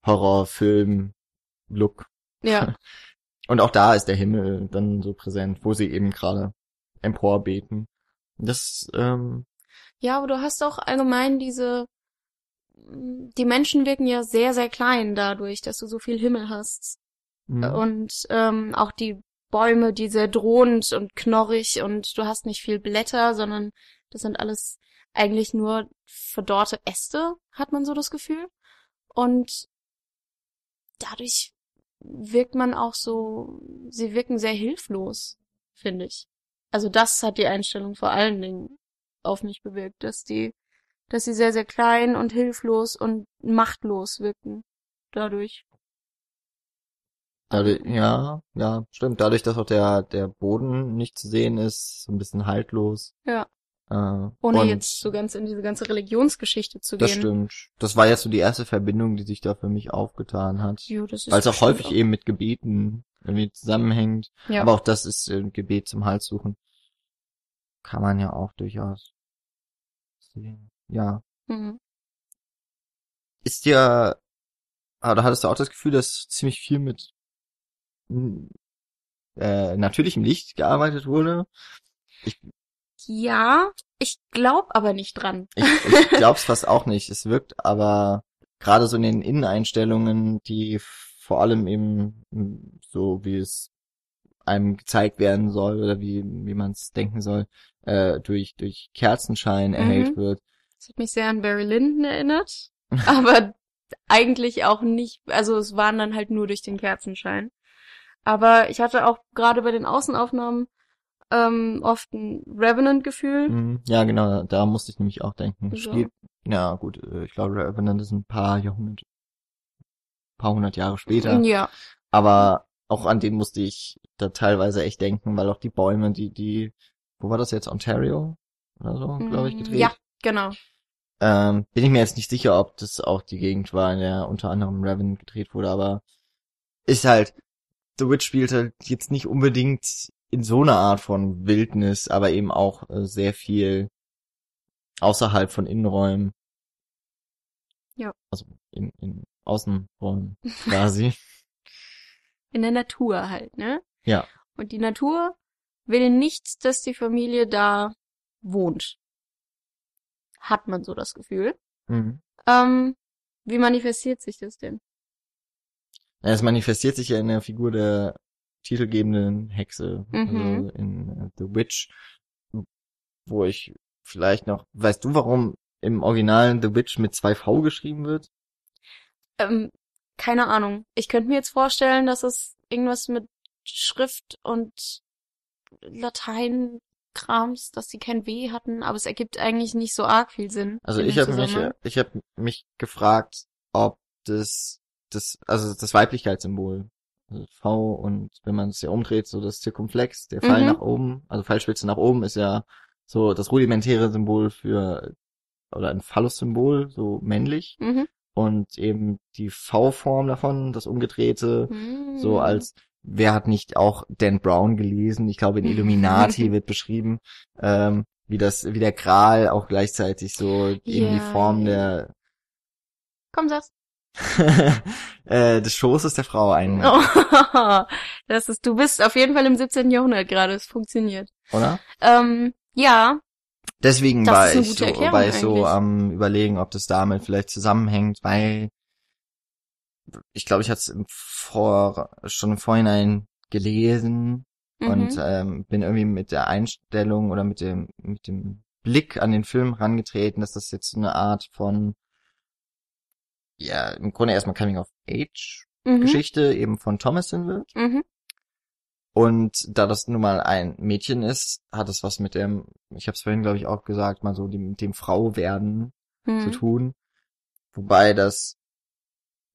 Horrorfilm-Look. Ja. Und auch da ist der Himmel dann so präsent, wo sie eben gerade emporbeten. Das, ähm, Ja, aber du hast auch allgemein diese, die Menschen wirken ja sehr, sehr klein dadurch, dass du so viel Himmel hast. mh. Und ähm, auch die Bäume, die sehr drohend und knorrig und du hast nicht viel Blätter, sondern das sind alles eigentlich nur verdorrte Äste, hat man so das Gefühl. Und dadurch wirkt man auch so, sie wirken sehr hilflos, finde ich. Also das hat die Einstellung vor allen Dingen auf mich bewirkt, dass die, dass sie sehr, sehr klein und hilflos und machtlos wirken dadurch. Dadurch, ja, ja, stimmt. Dadurch, dass auch der, der Boden nicht zu sehen ist, so ein bisschen haltlos. Ja. Äh, Ohne jetzt so ganz in diese ganze Religionsgeschichte zu Das gehen. stimmt. Das war jetzt so die erste Verbindung, die sich da für mich aufgetan hat. Jo, das ist Weil es auch häufig eben mit Gebeten irgendwie zusammenhängt. Ja. Aber auch das ist äh, Gebet zum Hals suchen. Kann man ja auch durchaus sehen. Ja. Mhm. Ist dir, oder hattest du auch das Gefühl, dass ziemlich viel mit äh, natürlichem Licht gearbeitet wurde? Ja, ich glaube aber nicht dran. Ich, ich glaub's fast auch nicht. Es wirkt aber gerade so in den Inneneinstellungen, die vor allem eben mm, so, wie es einem gezeigt werden soll oder wie, wie man es denken soll, äh, durch, durch Kerzenschein erhellt Mhm. wird. Das hat mich sehr an Barry Lyndon erinnert, aber eigentlich auch nicht, also es waren dann halt nur durch den Kerzenschein. Aber ich hatte auch gerade bei den Außenaufnahmen ähm, oft ein Revenant-Gefühl. Mhm. Ja, genau, da musste ich nämlich auch denken. So. Spielt, ja gut, äh, ich glaube, Revenant ist ein paar Jahrhundert, paar hundert Jahre später. Ja, Aber auch an den musste ich da teilweise echt denken, weil auch die Bäume, die, die, wo war das jetzt? Ontario? Oder so, glaube ich, Mm, gedreht. Ja, genau. Ähm, bin ich mir jetzt nicht sicher, ob das auch die Gegend war, in der unter anderem Revenant gedreht wurde, aber ist halt, The Witch spielt halt jetzt nicht unbedingt in so einer Art von Wildnis, aber eben auch äh, sehr viel außerhalb von Innenräumen. Ja. Also in, in Außenräumen quasi. In der Natur halt, ne? Ja. Und die Natur will nicht, dass die Familie da wohnt. Hat man so das Gefühl. mhm. Ähm, wie manifestiert sich das denn? Es manifestiert sich ja in der Figur der titelgebenden Hexe, Mhm. also in äh, The Witch, wo ich vielleicht noch, weißt du, warum im Originalen The Witch mit zwei V geschrieben wird? Ähm, keine Ahnung. Ich könnte mir jetzt vorstellen, dass es irgendwas mit Schrift und Latein-Krams, dass sie kein W hatten, aber es ergibt eigentlich nicht so arg viel Sinn. Also ich habe mich, ich habe mich gefragt, ob das, das, also das Weiblichkeitssymbol, also V und wenn man es ja umdreht, so das Zirkumflex, der Pfeil Mhm. nach oben, also Pfeilspitze nach oben ist ja so das rudimentäre Symbol für, oder ein Phallus-Symbol, so männlich. Mhm. und eben die V-Form davon, das umgedrehte, Mhm. so als wer hat nicht auch Dan Brown gelesen? Ich glaube in Illuminati wird beschrieben, ähm, wie das, wie der Gral auch gleichzeitig so eben die Form ja. Komm, sag's. äh, des Schoßes der Frau einnimmt, Oh, das ist, du bist auf jeden Fall im 17. Jahrhundert gerade, es funktioniert. oder? Ähm, ja, Deswegen war ich so, Erklärung war ich so am überlegen, ob das damit vielleicht zusammenhängt, weil ich glaube, ich hatte es Vor schon im Vorhinein gelesen mhm. und ähm, bin irgendwie mit der Einstellung oder mit dem mit dem Blick an den Film rangetreten, dass das jetzt so eine Art von ja im Grunde erstmal Coming of Age mhm. Geschichte eben von Thomason wird Mhm. und da das nun mal ein Mädchen ist, hat es was mit dem ich habe es vorhin glaube ich auch gesagt mal so dem dem Frau werden zu Mhm. tun, wobei das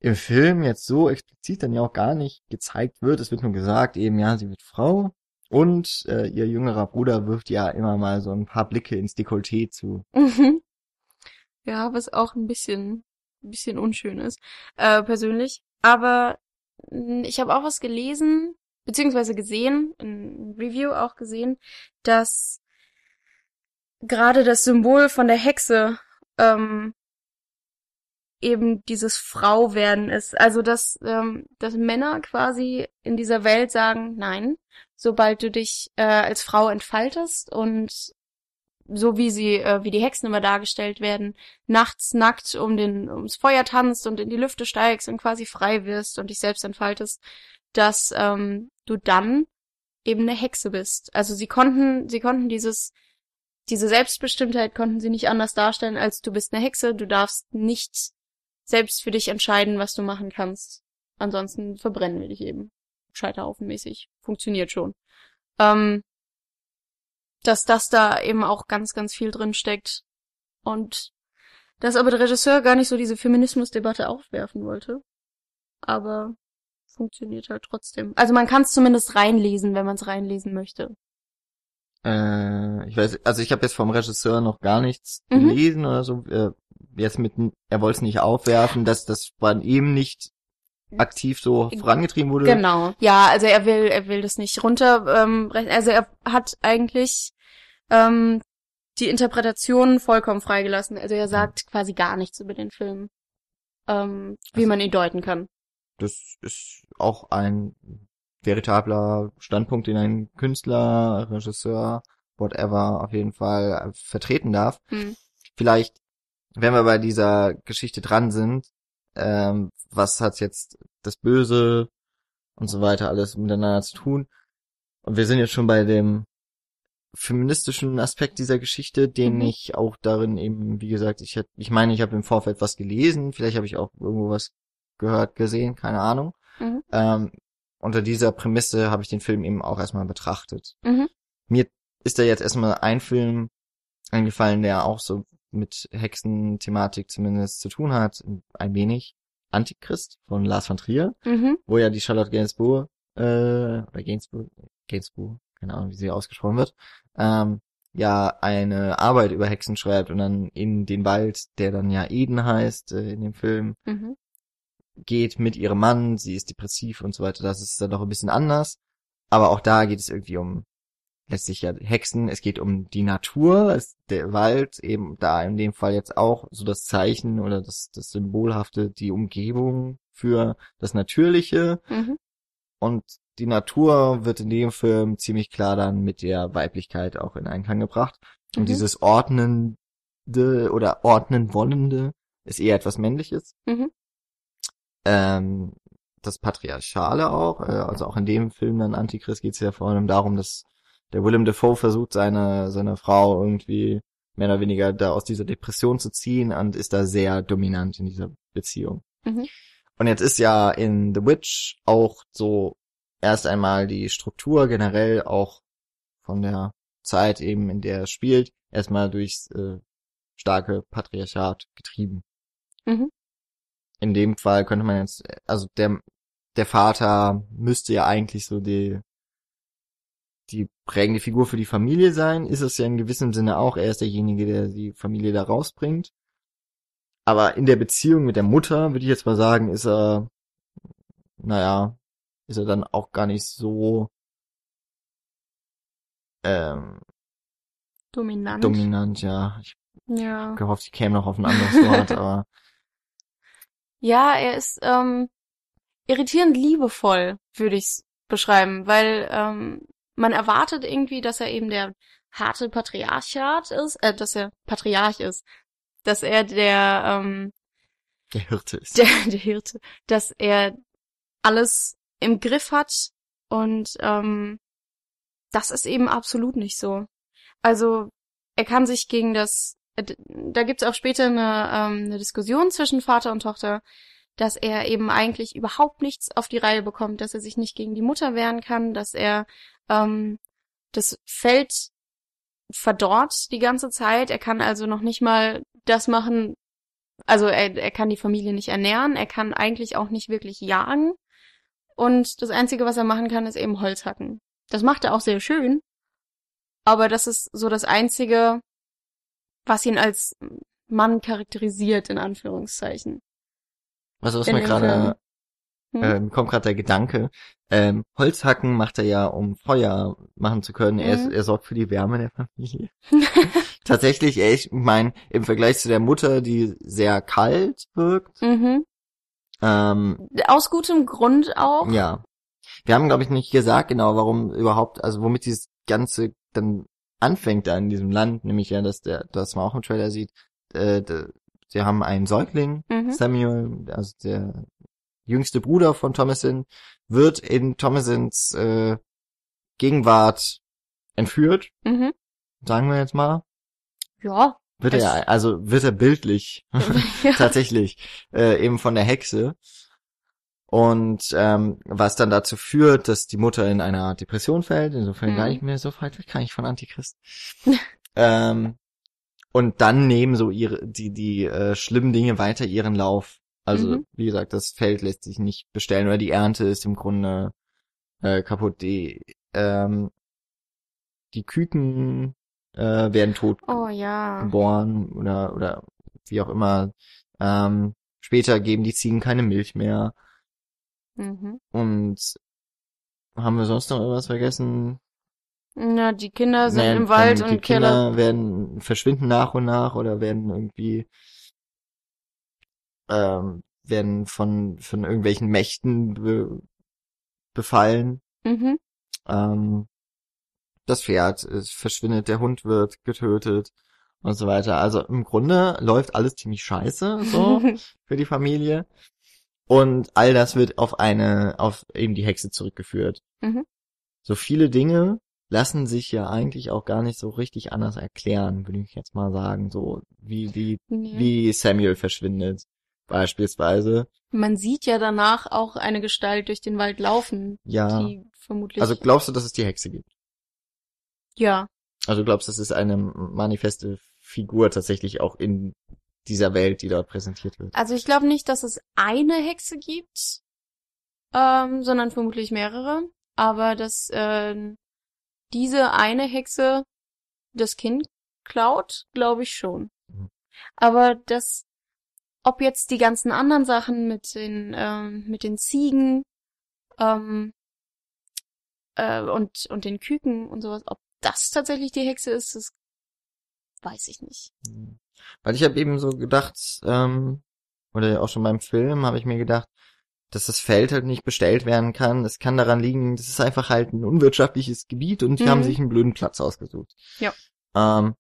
im Film jetzt so explizit dann ja auch gar nicht gezeigt wird. Es wird nur gesagt, eben ja, sie wird Frau und äh, ihr jüngerer Bruder wirft ja immer mal so ein paar Blicke ins Dekolleté zu. Mhm. Ja, was auch ein bisschen, ein bisschen unschön ist, äh, persönlich. Aber ich habe auch was gelesen, beziehungsweise gesehen, ein Review auch gesehen, dass gerade das Symbol von der Hexe ähm, eben dieses Frauwerden ist. Also dass, ähm, dass Männer quasi in dieser Welt sagen, nein, sobald du dich äh, als Frau entfaltest und so wie sie, äh, wie die Hexen immer dargestellt werden, nachts nackt um den, ums Feuer tanzt und in die Lüfte steigst und quasi frei wirst und dich selbst entfaltest, dass ähm, du dann eben eine Hexe bist. Also sie konnten, sie konnten dieses, diese Selbstbestimmtheit konnten sie nicht anders darstellen, als du bist eine Hexe, du darfst nicht selbst für dich entscheiden, was du machen kannst. Ansonsten verbrennen wir dich eben. Scheiterhaufenmäßig. Funktioniert schon. Ähm, dass das da eben auch ganz, ganz viel drin steckt. Und dass aber der Regisseur gar nicht so diese Feminismusdebatte aufwerfen wollte. Aber funktioniert halt trotzdem. Also man kann es zumindest reinlesen, wenn man es reinlesen möchte. Äh, ich weiß, also ich habe jetzt vom Regisseur noch gar nichts Mhm. gelesen oder so. Äh, jetzt mit, er wollte es nicht aufwerfen, dass das von ihm nicht aktiv so vorangetrieben wurde. Genau. Ja, also er will, er will das nicht runter. Ähm, also er hat eigentlich ähm, die Interpretation vollkommen freigelassen. Also er sagt quasi gar nichts über den Film, ähm, wie Also- man ihn deuten kann. Das ist auch ein veritabler Standpunkt, den ein Künstler, Regisseur, whatever auf jeden Fall vertreten darf. Hm. Vielleicht, wenn wir bei dieser Geschichte dran sind, ähm, was hat jetzt das Böse und so weiter alles miteinander zu tun? Und wir sind jetzt schon bei dem feministischen Aspekt dieser Geschichte, den Mhm. ich auch darin eben, wie gesagt, ich hätte, ich meine, ich habe im Vorfeld was gelesen, vielleicht habe ich auch irgendwo was gehört, gesehen, keine Ahnung. Mhm. Ähm, unter dieser Prämisse habe ich den Film eben auch erstmal betrachtet. Mhm. Mir ist da jetzt erstmal ein Film eingefallen, der auch so mit Hexen-Thematik zumindest zu tun hat, ein wenig. Antichrist von Lars von Trier, Mhm. wo ja die Charlotte Gainsbourg, äh, oder Gainsbourg, Gainsbourg, keine Ahnung, wie sie ausgesprochen wird, ähm, ja eine Arbeit über Hexen schreibt und dann in den Wald, der dann ja Eden heißt, äh, in dem Film, Mhm. geht mit ihrem Mann, sie ist depressiv und so weiter. Das ist dann doch ein bisschen anders. Aber auch da geht es irgendwie um letztlich ja Hexen. Es geht um die Natur, es, der Wald, eben da in dem Fall jetzt auch so das Zeichen oder das, das Symbolhafte, die Umgebung für das Natürliche. Mhm. Und die Natur wird in dem Film ziemlich klar dann mit der Weiblichkeit auch in Einklang gebracht. Und Mhm. dieses ordnende oder ordnen wollende ist eher etwas Männliches Mhm. ähm, das Patriarchale auch, äh, also auch in dem Film dann Antichrist geht es ja vor allem darum, dass der Willem Dafoe versucht, seine, seine Frau irgendwie mehr oder weniger da aus dieser Depression zu ziehen und ist da sehr dominant in dieser Beziehung. Mhm. Und jetzt ist ja in The Witch auch so erst einmal die Struktur generell auch von der Zeit eben, in der er spielt, erstmal durchs äh, starke Patriarchat getrieben Mhm. in dem Fall könnte man jetzt, also der, der Vater müsste ja eigentlich so die, die prägende Figur für die Familie sein, ist es ja in gewissem Sinne auch. Er ist derjenige, der die Familie da rausbringt. Aber in der Beziehung mit der Mutter, würde ich jetzt mal sagen, ist er, naja, ist er dann auch gar nicht so, ähm, Dominant. dominant, ja. Ich ja. gehofft, ich käme noch auf ein anderes Wort, aber Ja, er ist ähm, irritierend liebevoll, würde ich's beschreiben, weil ähm, man erwartet irgendwie, dass er eben der harte Patriarchat ist, äh, dass er Patriarch ist, dass er der ähm, der Hirte ist. der, der Hirte, dass er alles im Griff hat und ähm, das ist eben absolut nicht so. Also er kann sich gegen das, äh, da gibt's auch später eine, ähm, eine Diskussion zwischen Vater und Tochter, dass er eben eigentlich überhaupt nichts auf die Reihe bekommt, dass er sich nicht gegen die Mutter wehren kann, dass er ähm, das Feld verdorrt die ganze Zeit. Er kann also noch nicht mal das machen, also er, er kann die Familie nicht ernähren, er kann eigentlich auch nicht wirklich jagen. Und das Einzige, was er machen kann, ist eben Holz hacken. Das macht er auch sehr schön. Aber das ist so das Einzige, was ihn als Mann charakterisiert, in Anführungszeichen. Was, was mir gerade Film. Hm? ähm, kommt gerade der Gedanke, ähm, Holzhacken macht er ja, um Feuer machen zu können. Er, ist, Mhm. er sorgt für die Wärme der Familie. Tatsächlich, ey, ich meine, im Vergleich zu der Mutter, die sehr kalt wirkt, mhm. ähm, Aus gutem Grund auch. ja. Wir haben, glaube ich, nicht gesagt genau, warum überhaupt, also womit dieses Ganze dann anfängt da in diesem Land, nämlich ja, dass der, das man auch im Trailer sieht, äh, sie haben einen Säugling, Mhm. Samuel, also der jüngste Bruder von Thomasin, wird in Thomasins äh, Gegenwart entführt, Mhm. sagen wir jetzt mal. Ja. Wird er, also wird er bildlich, ja. tatsächlich, äh, eben von der Hexe. Und ähm, was dann dazu führt, dass die Mutter in einer Depression fällt, insofern Mhm. gar nicht mehr so weit weg, kann ich von Antichrist. ähm, und dann nehmen so ihre die die äh, schlimmen Dinge weiter ihren Lauf. Also Mhm. wie gesagt, das Feld lässt sich nicht bestellen oder die Ernte ist im Grunde äh, kaputt. Die ähm, die Küken äh, werden tot Oh ja. geboren oder oder wie auch immer. Ähm, später geben die Ziegen keine Milch mehr. Mhm. Und haben wir sonst noch irgendwas vergessen? Na, die Kinder sind Nee, im Wald die und Keller. Kinder werden verschwinden nach und nach oder werden irgendwie ähm, werden von von irgendwelchen Mächten be befallen. Mhm. Ähm, das Pferd verschwindet, der Hund wird getötet und so weiter. Also im Grunde läuft alles ziemlich scheiße so für die Familie. Und all das wird auf eine, auf eben die Hexe zurückgeführt. Mhm. So viele Dinge lassen sich ja eigentlich auch gar nicht so richtig anders erklären, würde ich jetzt mal sagen. So wie, wie, Nee. wie Samuel verschwindet, beispielsweise. Man sieht ja danach auch eine Gestalt durch den Wald laufen, Ja. die vermutlich. Also glaubst du, dass es die Hexe gibt? ja. Also du glaubst, das ist eine manifeste Figur tatsächlich auch in dieser Welt, die dort präsentiert wird. Also ich glaube nicht, dass es eine Hexe gibt, ähm, sondern vermutlich mehrere. Aber dass ähm, diese eine Hexe das Kind klaut, glaube ich schon. Mhm. Aber das, ob jetzt die ganzen anderen Sachen mit den ähm, mit den Ziegen ähm, äh, und und den Küken und sowas, ob das tatsächlich die Hexe ist, das weiß ich nicht. Mhm. Weil ich habe eben so gedacht, ähm, oder auch schon beim Film habe ich mir gedacht, dass das Feld halt nicht bestellt werden kann. Es kann daran liegen, das ist einfach halt ein unwirtschaftliches Gebiet und die Mhm. haben sich einen blöden Platz ausgesucht. Ja. Ähm,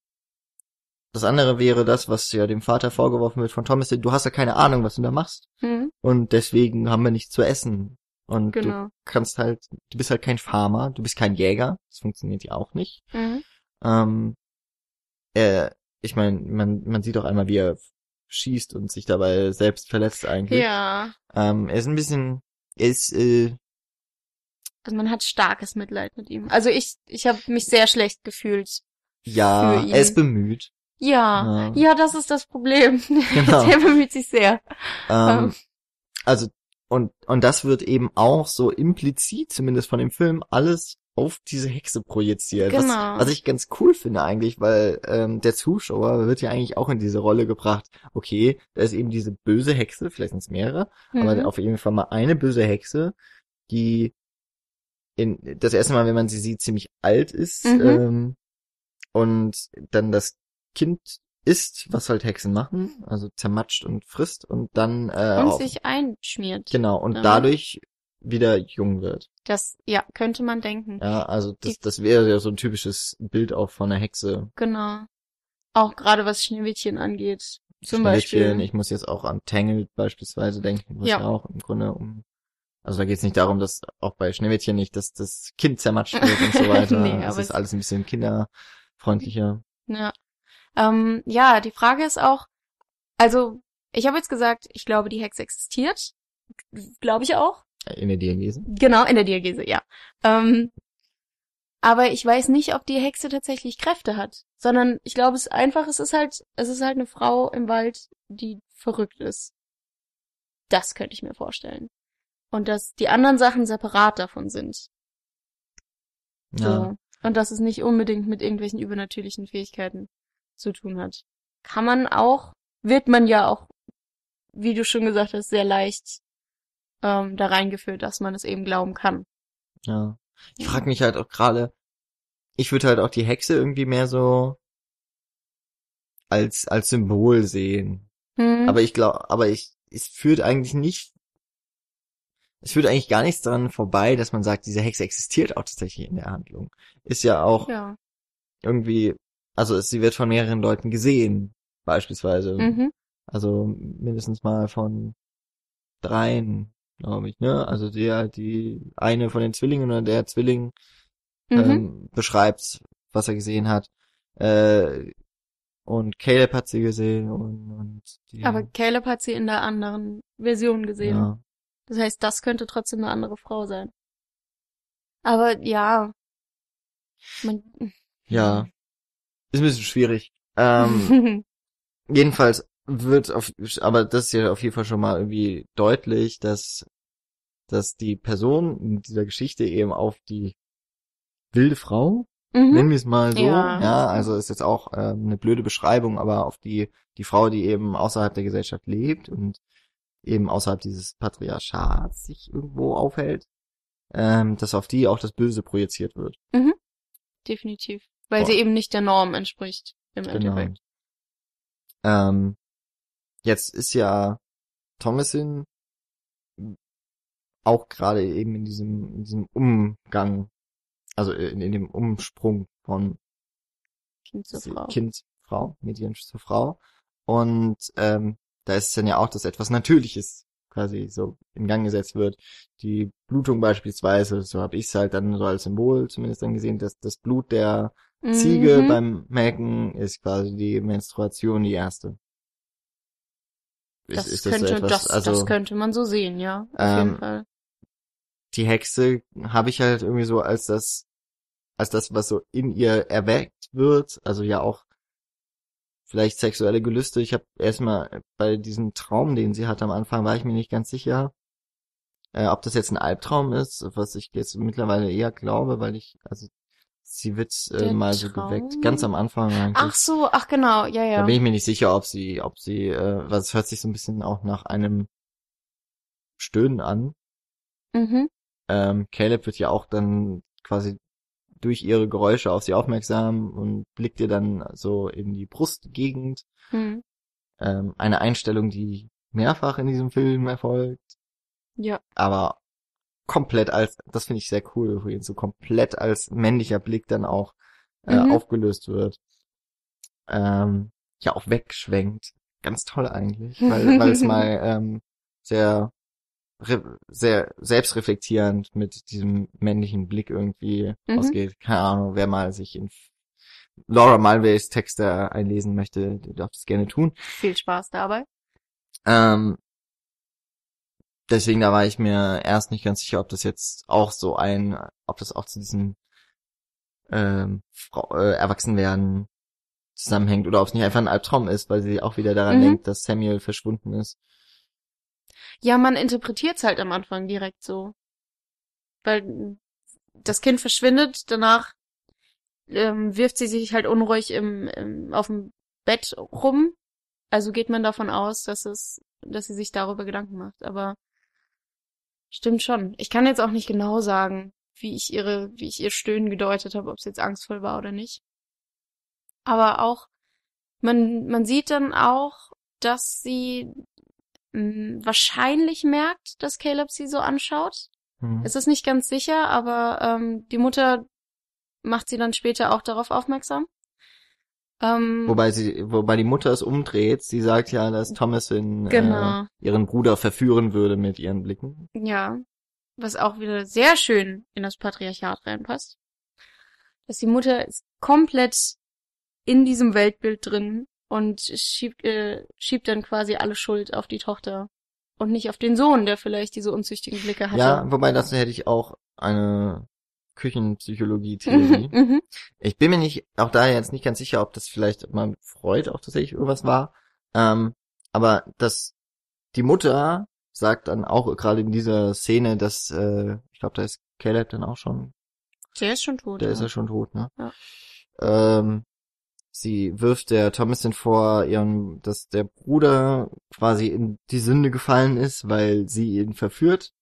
das andere wäre das, was ja dem Vater vorgeworfen wird von Thomas, du hast ja keine Ahnung, was du da machst. Mhm, Und deswegen haben wir nichts zu essen. Und du genau. kannst halt, du bist halt kein Farmer, du bist kein Jäger. Das funktioniert ja auch nicht. Mhm. Ähm, äh, ich meine, man, man sieht auch einmal, wie er schießt und sich dabei selbst verletzt eigentlich. Ja. Ähm, er ist ein bisschen, er ist, äh, Also man hat starkes Mitleid mit ihm. Also ich, ich habe mich sehr schlecht gefühlt. ja, er ist bemüht. Ja, Ja. ja, das ist das Problem. Genau. Der bemüht sich sehr. Ähm, Ähm. also, und, und das wird eben auch so implizit, zumindest von dem Film, alles auf diese Hexe projiziert. Genau. Was, was ich ganz cool finde eigentlich, weil ähm, der Zuschauer wird ja eigentlich auch in diese Rolle gebracht. Okay, da ist eben diese böse Hexe, vielleicht sind es mehrere, aber Mhm. auf jeden Fall mal eine böse Hexe, die in das erste Mal, wenn man sie sieht, ziemlich alt ist Mhm. ähm, und dann das Kind isst, was halt Hexen machen, also zermatscht und frisst und dann äh, Und auf, sich einschmiert. genau und Ja. dadurch wieder jung wird. Das, ja, könnte man denken. Ja, also das, Die- das wäre ja so ein typisches Bild auch von einer Hexe. Genau. Auch gerade was Schneewittchen angeht. Zum Schneewittchen, Beispiel. Ich muss jetzt auch an Tangled beispielsweise denken, was Ja. ja auch im Grunde um also da geht es nicht darum, dass auch bei Schneewittchen nicht, dass das Kind zermatscht wird und so weiter. Nee, es aber ist es- alles ein bisschen kinderfreundlicher. Ja. Ähm, ja, die Frage ist auch, also, ich habe jetzt gesagt, ich glaube, die Hexe existiert. Glaube ich auch. In der Diagese. Genau, in der Diagese, ja. Ähm, aber ich weiß nicht, ob die Hexe tatsächlich Kräfte hat, sondern ich glaube, es ist einfach, es ist halt, es ist halt eine Frau im Wald, die verrückt ist. Das könnte ich mir vorstellen. Und dass die anderen Sachen separat davon sind. So. Ja. Und dass es nicht unbedingt mit irgendwelchen übernatürlichen Fähigkeiten zu tun hat. Kann man auch, wird man ja auch, wie du schon gesagt hast, sehr leicht ähm, da reingeführt, dass man es eben glauben kann. Ja. Ich frage mich halt auch gerade, ich würde halt auch die Hexe irgendwie mehr so als als Symbol sehen. Hm. Aber ich glaube, aber ich es führt eigentlich nicht es führt eigentlich gar nichts daran vorbei, dass man sagt, diese Hexe existiert auch tatsächlich in der Handlung. Ist ja auch ja. irgendwie, also es, sie wird von mehreren Leuten gesehen, beispielsweise. Mhm. Also mindestens mal von dreien, glaube ich, ne? Also der, die eine von den Zwillingen oder der Zwilling Mhm. ähm, beschreibt, was er gesehen hat. Äh, und Caleb hat sie gesehen und, und die, Aber Caleb hat sie in der anderen Version gesehen. ja. Das heißt, das könnte trotzdem eine andere Frau sein. Aber ja. Man, ja, ist ein bisschen schwierig. Ähm, jedenfalls wird auf, aber das ist ja auf jeden Fall schon mal irgendwie deutlich, dass, dass die Person in dieser Geschichte eben auf die wilde Frau Mhm. nennen wir es mal so. Ja. Ja, also ist jetzt auch äh, eine blöde Beschreibung, aber auf die die Frau, die eben außerhalb der Gesellschaft lebt und eben außerhalb dieses Patriarchats sich irgendwo aufhält, ähm, dass auf die auch das Böse projiziert wird. Definitiv. Weil Boah. sie eben nicht der Norm entspricht, im Genau. Endeffekt. Ähm, jetzt ist ja Thomasin auch gerade eben in diesem, in diesem Umgang, also in, in dem Umsprung von Kind zur Frau. Kind, Frau, Mädchen zur Frau. Und ähm, da ist es dann ja auch, dass etwas Natürliches quasi so in Gang gesetzt wird. Die Blutung beispielsweise, so habe ich es halt dann so als Symbol zumindest dann gesehen, dass das Blut der Ziege Mhm. beim Melken ist quasi die Menstruation die erste. Das, Ist- ist könnte, so etwas- das, also, das könnte man so sehen, ja. Auf Ähm, jeden Fall. die Hexe habe ich halt irgendwie so als das, als das, was so in ihr erweckt wird, also ja auch vielleicht sexuelle Gelüste. Ich habe erstmal bei diesem Traum, den sie hatte am Anfang, war ich mir nicht ganz sicher, äh, ob das jetzt ein Albtraum ist, was ich jetzt mittlerweile eher glaube, weil ich, also sie wird äh, mal so Traum? geweckt, ganz am Anfang eigentlich. Ach so, ach genau, ja, Da ja. bin ich mir nicht sicher, ob sie, ob sie, äh, was hört sich so ein bisschen auch nach einem Stöhnen an. Mhm. Ähm, Caleb wird ja auch dann quasi durch ihre Geräusche auf sie aufmerksam und blickt ihr dann so in die Brustgegend. Hm. Ähm, eine Einstellung, die mehrfach in diesem Film erfolgt, Ja. aber komplett als, das finde ich sehr cool übrigens, so komplett als männlicher Blick dann auch äh, Mhm. aufgelöst wird. Ähm, ja, auch wegschwenkt. Ganz toll eigentlich, weil, weil es mal ähm, sehr sehr selbstreflektierend mit diesem männlichen Blick irgendwie Mhm. ausgeht. Keine Ahnung, wer mal sich in Laura Mulvays Texte einlesen möchte, der darf das gerne tun. Viel Spaß dabei. Ähm, deswegen da war ich mir erst nicht ganz sicher, ob das jetzt auch so ein, ob das auch zu diesem ähm, Frau, äh, Erwachsenwerden zusammenhängt oder ob es nicht einfach ein Albtraum ist, weil sie auch wieder daran Mhm. denkt, dass Samuel verschwunden ist. Ja, man interpretiert's halt am Anfang direkt so. Weil das Kind verschwindet, danach ähm, wirft sie sich halt unruhig im, im, auf dem Bett rum. Also geht man davon aus, dass es, dass sie sich darüber Gedanken macht. Aber stimmt schon. Ich kann jetzt auch nicht genau sagen, wie ich ihre, wie ich ihr Stöhnen gedeutet habe, ob es jetzt angstvoll war oder nicht. Aber auch, man, man sieht dann auch, dass sie mh, wahrscheinlich merkt, dass Caleb sie so anschaut. Mhm. Es ist nicht ganz sicher, aber ähm, die Mutter macht sie dann später auch darauf aufmerksam. Ähm, Wobei sie, wobei die Mutter es umdreht, sie sagt ja, dass Thomasin Genau. äh, ihren Bruder verführen würde mit ihren Blicken. Ja, was auch wieder sehr schön in das Patriarchat reinpasst. Dass die Mutter ist komplett in diesem Weltbild drin und schiebt, äh, schiebt dann quasi alle Schuld auf die Tochter und nicht auf den Sohn, der vielleicht diese unzüchtigen Blicke hatte. Ja, wobei das hätte ich auch eine Küchenpsychologie-Theorie. mhm. Ich bin mir nicht, auch da jetzt nicht ganz sicher, ob das vielleicht mal mit Freud auch tatsächlich irgendwas war. Ähm, aber dass die Mutter sagt dann auch gerade in dieser Szene, dass, äh, ich glaube, da ist Caleb dann auch schon, Der ist schon tot. der ja. ist ja schon tot, ne? Ja. Ähm, sie wirft der Thomasin vor, ihren, dass der Bruder quasi in die Sünde gefallen ist, weil sie ihn verführt.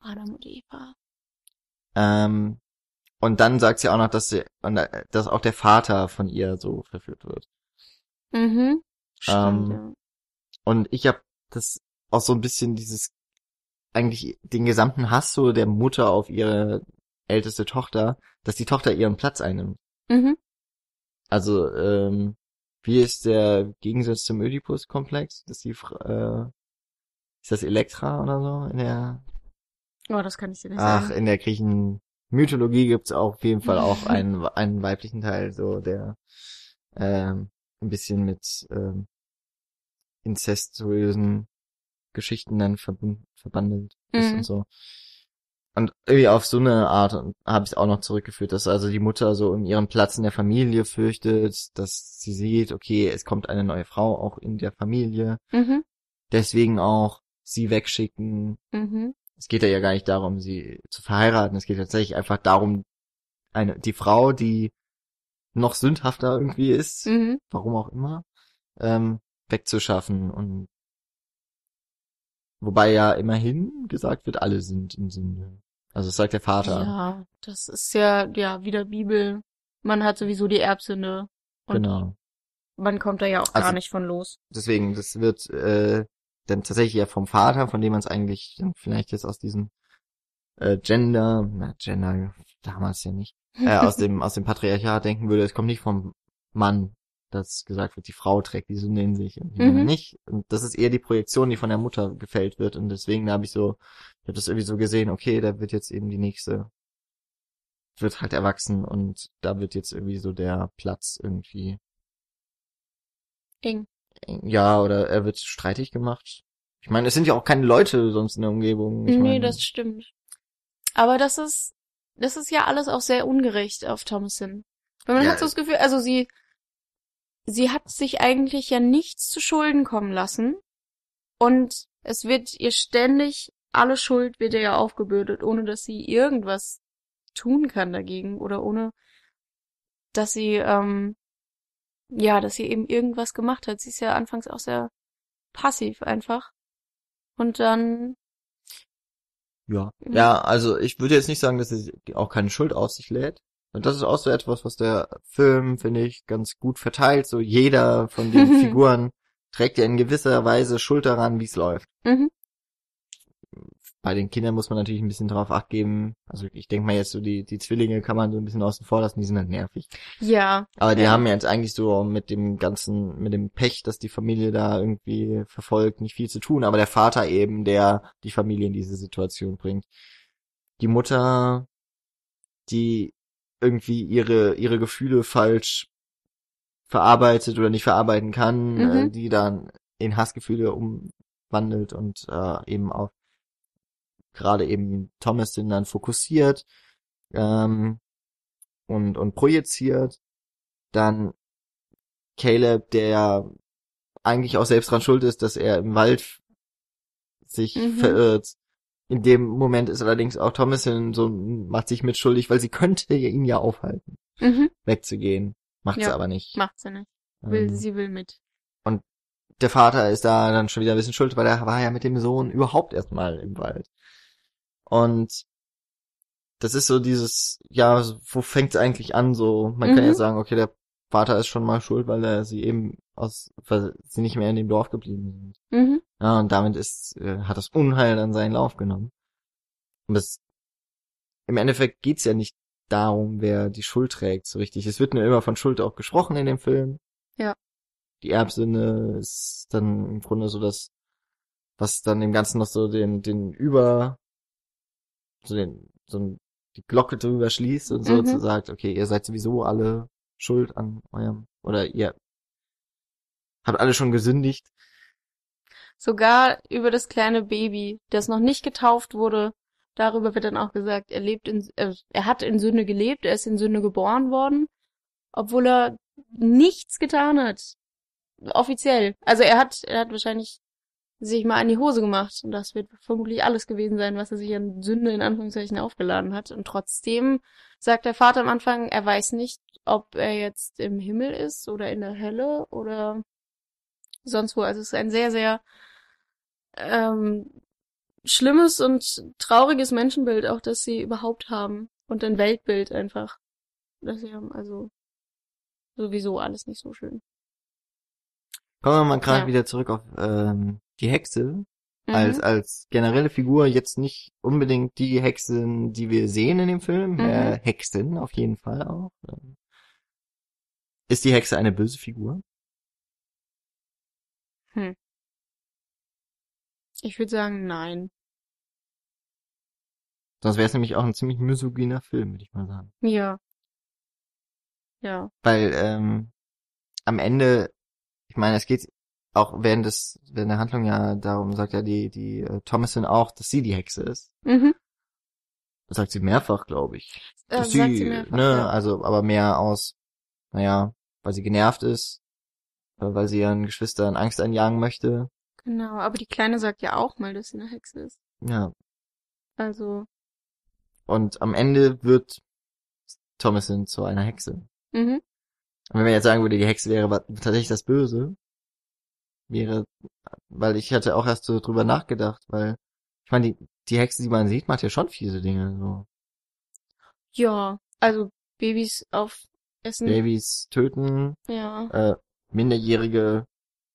Adam und Eva. Ähm, und dann sagt sie auch noch, dass sie, äh, dass auch der Vater von ihr so verführt wird. Mhm. Stimmt, Ähm, ja. Und ich habe das auch so ein bisschen dieses, eigentlich den gesamten Hass so der Mutter auf ihre älteste Tochter, dass die Tochter ihren Platz einnimmt. Mhm. Also, ähm, wie ist der Gegensatz zum Oedipus-Komplex? Dass die, äh, ist das Elektra oder so in der, Oh, das kann ich dir nicht ach, sagen. in der Griechen Mythologie gibt's auch auf jeden Fall auch einen, einen weiblichen Teil, so der, ähm, ein bisschen mit, ähm, inzestuösen Geschichten dann verbund, verbandelt ist Mhm. und so. Und irgendwie auf so eine Art habe ich es auch noch zurückgeführt, dass also die Mutter so um ihren Platz in der Familie fürchtet, dass sie sieht, okay, es kommt eine neue Frau auch in der Familie, Mhm. deswegen auch sie wegschicken. Mhm. Es geht ja ja gar nicht darum, sie zu verheiraten, es geht tatsächlich einfach darum, eine, die Frau, die noch sündhafter irgendwie ist, Mhm. warum auch immer, ähm, wegzuschaffen und wobei ja immerhin gesagt wird, alle sind in Sünde. Also das sagt der Vater. Ja, das ist ja, ja, wieder Bibel. Man hat sowieso die Erbsünde. Und Genau. man kommt da ja auch gar Also- nicht von los. Deswegen, das wird äh, dann tatsächlich ja vom Vater, von dem man es eigentlich dann vielleicht jetzt aus diesem äh, Gender, na, Gender damals ja nicht, äh, aus dem aus dem Patriarchat denken würde, es kommt nicht vom Mann, dass gesagt wird, die Frau trägt die Sünde in sich und die Mhm. nicht. Und das ist eher die Projektion, die von der Mutter gefällt wird. Und deswegen habe ich so, ich habe das irgendwie so gesehen, okay, da wird jetzt eben die nächste, wird halt erwachsen und da wird jetzt irgendwie so der Platz irgendwie Eng. Ja, oder er wird streitig gemacht. Ich meine, es sind ja auch keine Leute sonst in der Umgebung. Ich nee, meine, das stimmt. Aber das ist, das ist ja alles auch sehr ungerecht auf Thomasin. Weil man Ja, hat so das Gefühl, also sie, sie hat sich eigentlich ja nichts zu Schulden kommen lassen. Und es wird ihr ständig, alle Schuld wird ihr ja aufgebürdet, ohne dass sie irgendwas tun kann dagegen oder ohne, dass sie, ähm, ja, dass sie eben irgendwas gemacht hat. Sie ist ja anfangs auch sehr passiv einfach. Und dann, ja. Mhm. Ja, also ich würde jetzt nicht sagen, dass er auch keine Schuld auf sich lädt. Und das ist auch so etwas, was der Film, finde ich, ganz gut verteilt. So jeder von den Figuren trägt ja in gewisser Weise Schuld daran, wie es läuft. mhm, Bei den Kindern muss man natürlich ein bisschen drauf acht geben. Also ich denke mal jetzt so die, die Zwillinge kann man so ein bisschen außen vor lassen, die sind halt nervig. ja, Aber die Ja. haben ja jetzt eigentlich so mit dem ganzen, mit dem Pech, dass die Familie da irgendwie verfolgt, nicht viel zu tun. Aber der Vater eben, der die Familie in diese Situation bringt. Die Mutter, die irgendwie ihre, ihre Gefühle falsch verarbeitet oder nicht verarbeiten kann, Mhm. äh, die dann in Hassgefühle umwandelt und äh, eben auf gerade eben Thomas den dann fokussiert ähm, und, und projiziert. Dann Caleb, der eigentlich auch selbst dran schuld ist, dass er im Wald sich Mhm. verirrt. In dem Moment ist allerdings auch Thomasin so, macht sich mitschuldig, weil sie könnte ihn ja aufhalten, mhm, wegzugehen. Macht sie Ja. aber nicht. macht sie nicht. Will, Ähm, sie will mit. der Vater ist da dann schon wieder ein bisschen schuld, weil er war ja mit dem Sohn überhaupt erstmal im Wald. Und das ist so dieses, ja, wo fängt's eigentlich an? So, man kann Mhm. ja sagen, okay, der Vater ist schon mal schuld, weil er sie eben aus, weil sie nicht mehr in dem Dorf geblieben sind. Mhm, Ja, und damit ist, äh, hat das Unheil dann seinen Lauf genommen. Und das, im Endeffekt geht's ja nicht darum, wer die Schuld trägt, so richtig. Es wird nur immer von Schuld auch gesprochen in dem Film. Ja. Die Erbsünde ist dann im Grunde so das, was dann dem Ganzen noch so den, den über, so den, so ein, die Glocke drüber schließt und so Mhm. zu sagt, okay, ihr seid sowieso alle schuld an eurem, oder ihr habt alle schon gesündigt. Sogar über das kleine Baby, das noch nicht getauft wurde, darüber wird dann auch gesagt, er lebt in, äh, er hat in Sünde gelebt, er ist in Sünde geboren worden, obwohl er nichts getan hat. Offiziell. Also er hat, er hat wahrscheinlich sich mal an die Hose gemacht und das wird vermutlich alles gewesen sein, was er sich an Sünde in Anführungszeichen aufgeladen hat. Und trotzdem sagt der Vater am Anfang, er weiß nicht, ob er jetzt im Himmel ist oder in der Hölle oder sonst wo. Also es ist ein sehr, sehr ähm, schlimmes und trauriges Menschenbild auch, das sie überhaupt haben. Und ein Weltbild einfach. Das sie haben, also sowieso alles nicht so schön. Kommen wir mal gerade Ja. wieder zurück auf ähm, die Hexe Mhm. als als generelle Figur jetzt nicht unbedingt die Hexen, die wir sehen in dem Film, Mhm. äh, Hexen auf jeden Fall auch. Ist die Hexe eine böse Figur? Ich würde sagen, nein. Sonst wäre es nämlich auch ein ziemlich misogyner Film, würde ich mal sagen. Ja. Ja. Weil ähm, am Ende, ich meine, es geht auch während des während der Handlung ja darum, sagt ja die die äh, Thomasin auch, dass sie die Hexe ist. Mhm. Das sagt sie mehrfach, glaube ich. Äh, Dass sagt sie mehrfach, ne, ja. also aber mehr aus, naja, weil sie genervt ist, äh, weil sie ihren Geschwistern Angst einjagen möchte. Genau, aber die Kleine sagt ja auch mal, dass sie eine Hexe ist. Ja. Also, Und am Ende wird Thomasin zu einer Hexe. mhm. Und wenn man jetzt sagen würde, die Hexe wäre tatsächlich das Böse, wäre, weil ich hatte auch erst so drüber nachgedacht, weil ich meine, die, die Hexe, die man sieht, macht ja schon fiese Dinge, so Ja, also Babys aufessen. Babys töten, Ja. äh, Minderjährige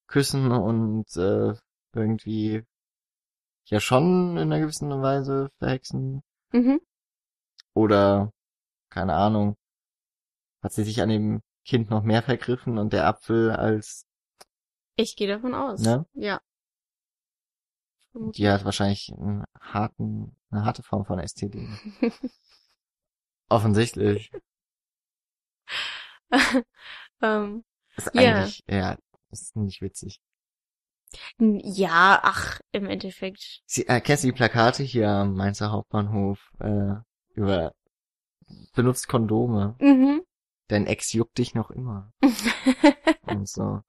küssen und äh, irgendwie ja schon in einer gewissen Weise verhexen Mhm. oder keine Ahnung, hat sie sich an dem Kind noch mehr vergriffen und der Apfel als Ich gehe davon aus. Ne? Ja. die hat wahrscheinlich einen harten, eine harte Form von STD. Offensichtlich. ähm, Ist Ja. eigentlich, ja, ist nicht witzig. ja, ach, im Endeffekt. Sie, äh, kennst du die Plakate hier am Mainzer Hauptbahnhof äh, über benutzt Kondome, Mhm. dein Ex juckt dich noch immer und so.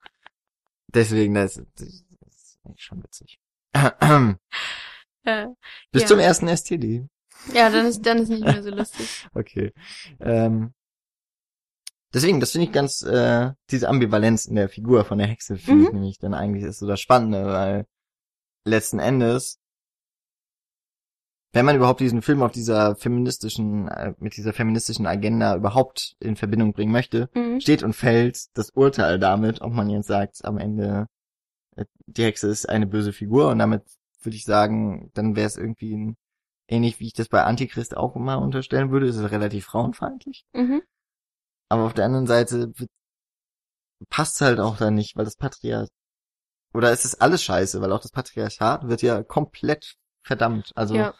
Deswegen, das, das ist eigentlich schon witzig. äh, Bis Ja. zum ersten STD. ja, dann ist dann ist nicht mehr so lustig. Okay. Ähm, deswegen, das finde ich ganz, äh, diese Ambivalenz in der Figur von der Hexe finde ich Mhm. nämlich dann eigentlich ist so das Spannende, weil letzten Endes, wenn man überhaupt diesen Film auf dieser feministischen, äh, mit dieser feministischen Agenda überhaupt in Verbindung bringen möchte, Mhm. steht und fällt das Urteil damit, ob man jetzt sagt, am Ende, äh, die Hexe ist eine böse Figur und damit würde ich sagen, dann wäre es irgendwie ein, ähnlich wie ich das bei Antichrist auch immer unterstellen würde, ist es relativ frauenfeindlich. Mhm. Aber auf der anderen Seite passt halt auch da nicht, weil das Patriarchat, oder es ist alles scheiße, weil auch das Patriarchat wird ja komplett verdammt. Also, Ja.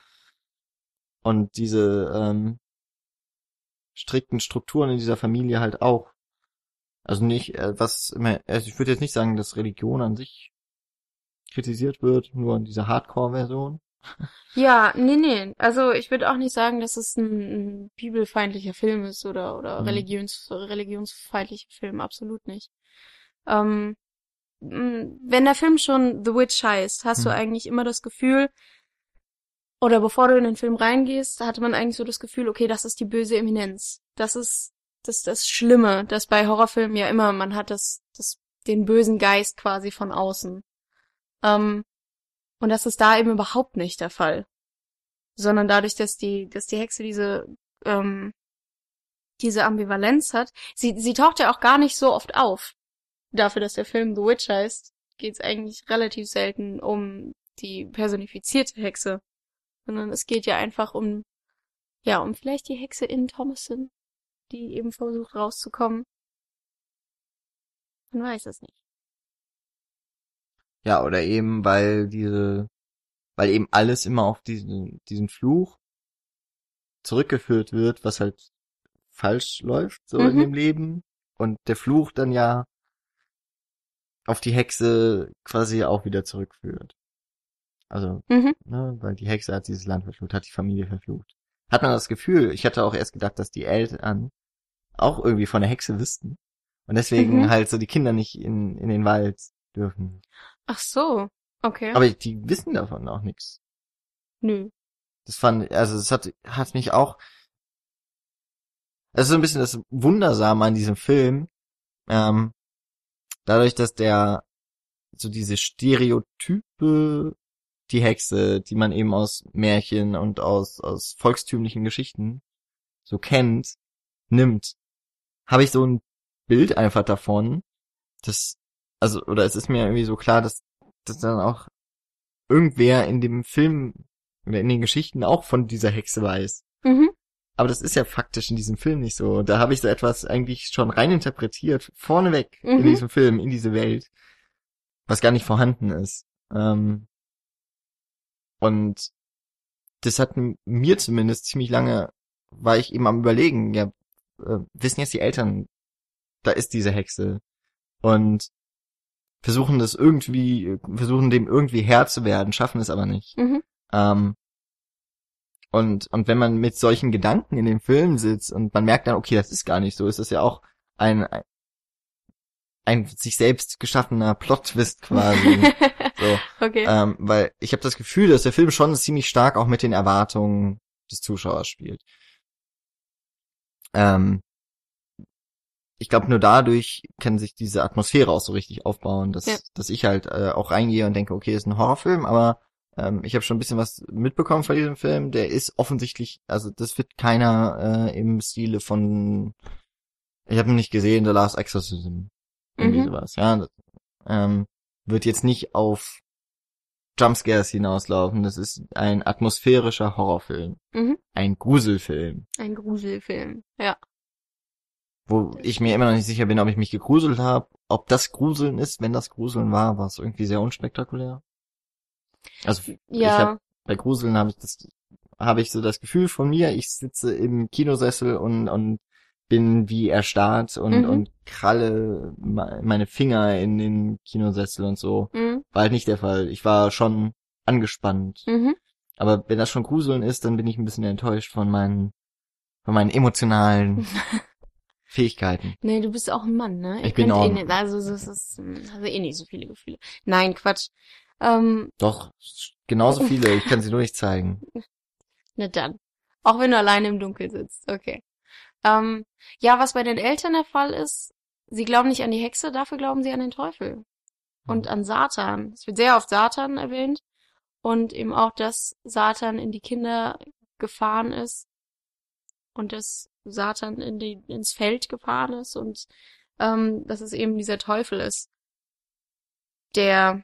Und diese ähm, strikten Strukturen in dieser Familie halt auch. Also nicht, äh, was immer, also ich würde jetzt nicht sagen, dass Religion an sich kritisiert wird, nur in dieser Hardcore-Version. Ja, nee, nee. Also ich würde auch nicht sagen, dass es ein, ein bibelfeindlicher Film ist oder oder Mhm. religions religionsfeindlicher Film, absolut nicht. Ähm, wenn der Film schon The Witch heißt, hast du Mhm. eigentlich immer das Gefühl, oder bevor du in den Film reingehst, hatte man eigentlich so das Gefühl, okay, das ist die böse Eminenz. Das ist das das Schlimme, dass bei Horrorfilmen ja immer man hat das das den bösen Geist quasi von außen. Ähm, und das ist da eben überhaupt nicht der Fall. Sondern dadurch, dass die, dass die Hexe diese, ähm, diese Ambivalenz hat, sie, sie taucht ja auch gar nicht so oft auf. Dafür, dass der Film The Witch heißt, geht es eigentlich relativ selten um die personifizierte Hexe. Sondern es geht ja einfach um, ja, um vielleicht die Hexe in Thomason, die eben versucht rauszukommen. Man weiß es nicht. Ja, oder eben, weil diese, weil eben alles immer auf diesen, diesen Fluch zurückgeführt wird, was halt falsch läuft, so in Mhm. dem Leben. Und der Fluch dann ja auf die Hexe quasi auch wieder zurückführt. Also, Mhm. ne, weil die Hexe hat dieses Land verflucht, hat die Familie verflucht. Hat man das Gefühl, ich hatte auch erst gedacht, dass die Eltern auch irgendwie von der Hexe wüssten. Und deswegen Mhm. halt so die Kinder nicht in, in den Wald dürfen. Ach so. Okay. Aber die wissen davon auch nichts. Nö. Das fand, also es hat, hat mich auch, es ist so ein bisschen das Wundersame an diesem Film, ähm, dadurch, dass der so diese Stereotype, die Hexe, die man eben aus Märchen und aus, aus volkstümlichen Geschichten so kennt, nimmt, habe ich so ein Bild einfach davon, das, also, oder es ist mir irgendwie so klar, dass, dass dann auch irgendwer in dem Film oder in den Geschichten auch von dieser Hexe weiß. Mhm. Aber das ist ja faktisch in diesem Film nicht so. Da habe ich so etwas eigentlich schon reininterpretiert, vorneweg in Mhm. diesem Film, in diese Welt, was gar nicht vorhanden ist. Ähm, und das hat mir zumindest ziemlich lange, war ich eben am überlegen, ja, äh, wissen jetzt die Eltern, da ist diese Hexe. Und versuchen das irgendwie, versuchen dem irgendwie Herr zu werden, schaffen es aber nicht. Mhm. Ähm, und, und wenn man mit solchen Gedanken in dem Film sitzt und man merkt dann, okay, das ist gar nicht so, ist das ja auch ein, ein, sich selbst geschaffener Plot-Twist quasi. so, okay. ähm, weil ich habe das Gefühl, dass der Film schon ziemlich stark auch mit den Erwartungen des Zuschauers spielt. Ähm, ich glaube, nur dadurch kann sich diese Atmosphäre auch so richtig aufbauen, dass, Ja. dass ich halt äh, auch reingehe und denke, okay, ist ein Horrorfilm, aber ähm, ich habe schon ein bisschen was mitbekommen von diesem Film. Der ist offensichtlich, also das wird keiner äh, im Stile von, ich habe ihn nicht gesehen, The Last Exorcism, irgendwie Mhm. sowas. Ja, das, ähm, wird jetzt nicht auf Jumpscares hinauslaufen. Das ist ein atmosphärischer Horrorfilm, Mhm. ein Gruselfilm. Ein Gruselfilm. Ja. wo ich mir immer noch nicht sicher bin, ob ich mich gegruselt habe, ob das Gruseln ist. Wenn das Gruseln war, war es irgendwie sehr unspektakulär. Also ich Ja. hab, bei Gruseln habe ich das, habe ich so das Gefühl von mir, ich sitze im Kinosessel und und bin wie erstarrt und Mhm. und kralle me- meine Finger in den Kinosessel und so. Mhm. War halt nicht der Fall. Ich war schon angespannt. Mhm. Aber wenn das schon Gruseln ist, dann bin ich ein bisschen enttäuscht von meinen von meinen emotionalen Fähigkeiten. Nee, du bist auch ein Mann, ne? Ihr Ich bin auch eh nicht, also das ist, also eh nicht so viele Gefühle. Nein, Quatsch. Ähm, Doch, genauso viele. Ich kann sie nur nicht zeigen. na dann. Auch wenn du alleine im Dunkeln sitzt. Okay. Ähm, ja, was bei den Eltern der Fall ist, sie glauben nicht an die Hexe, dafür glauben sie an den Teufel. Und an Satan. Es wird sehr oft Satan erwähnt. Und eben auch, dass Satan in die Kinder gefahren ist. Und dass Satan in die, ins Feld gefahren ist. Und ähm, dass es eben dieser Teufel ist, der,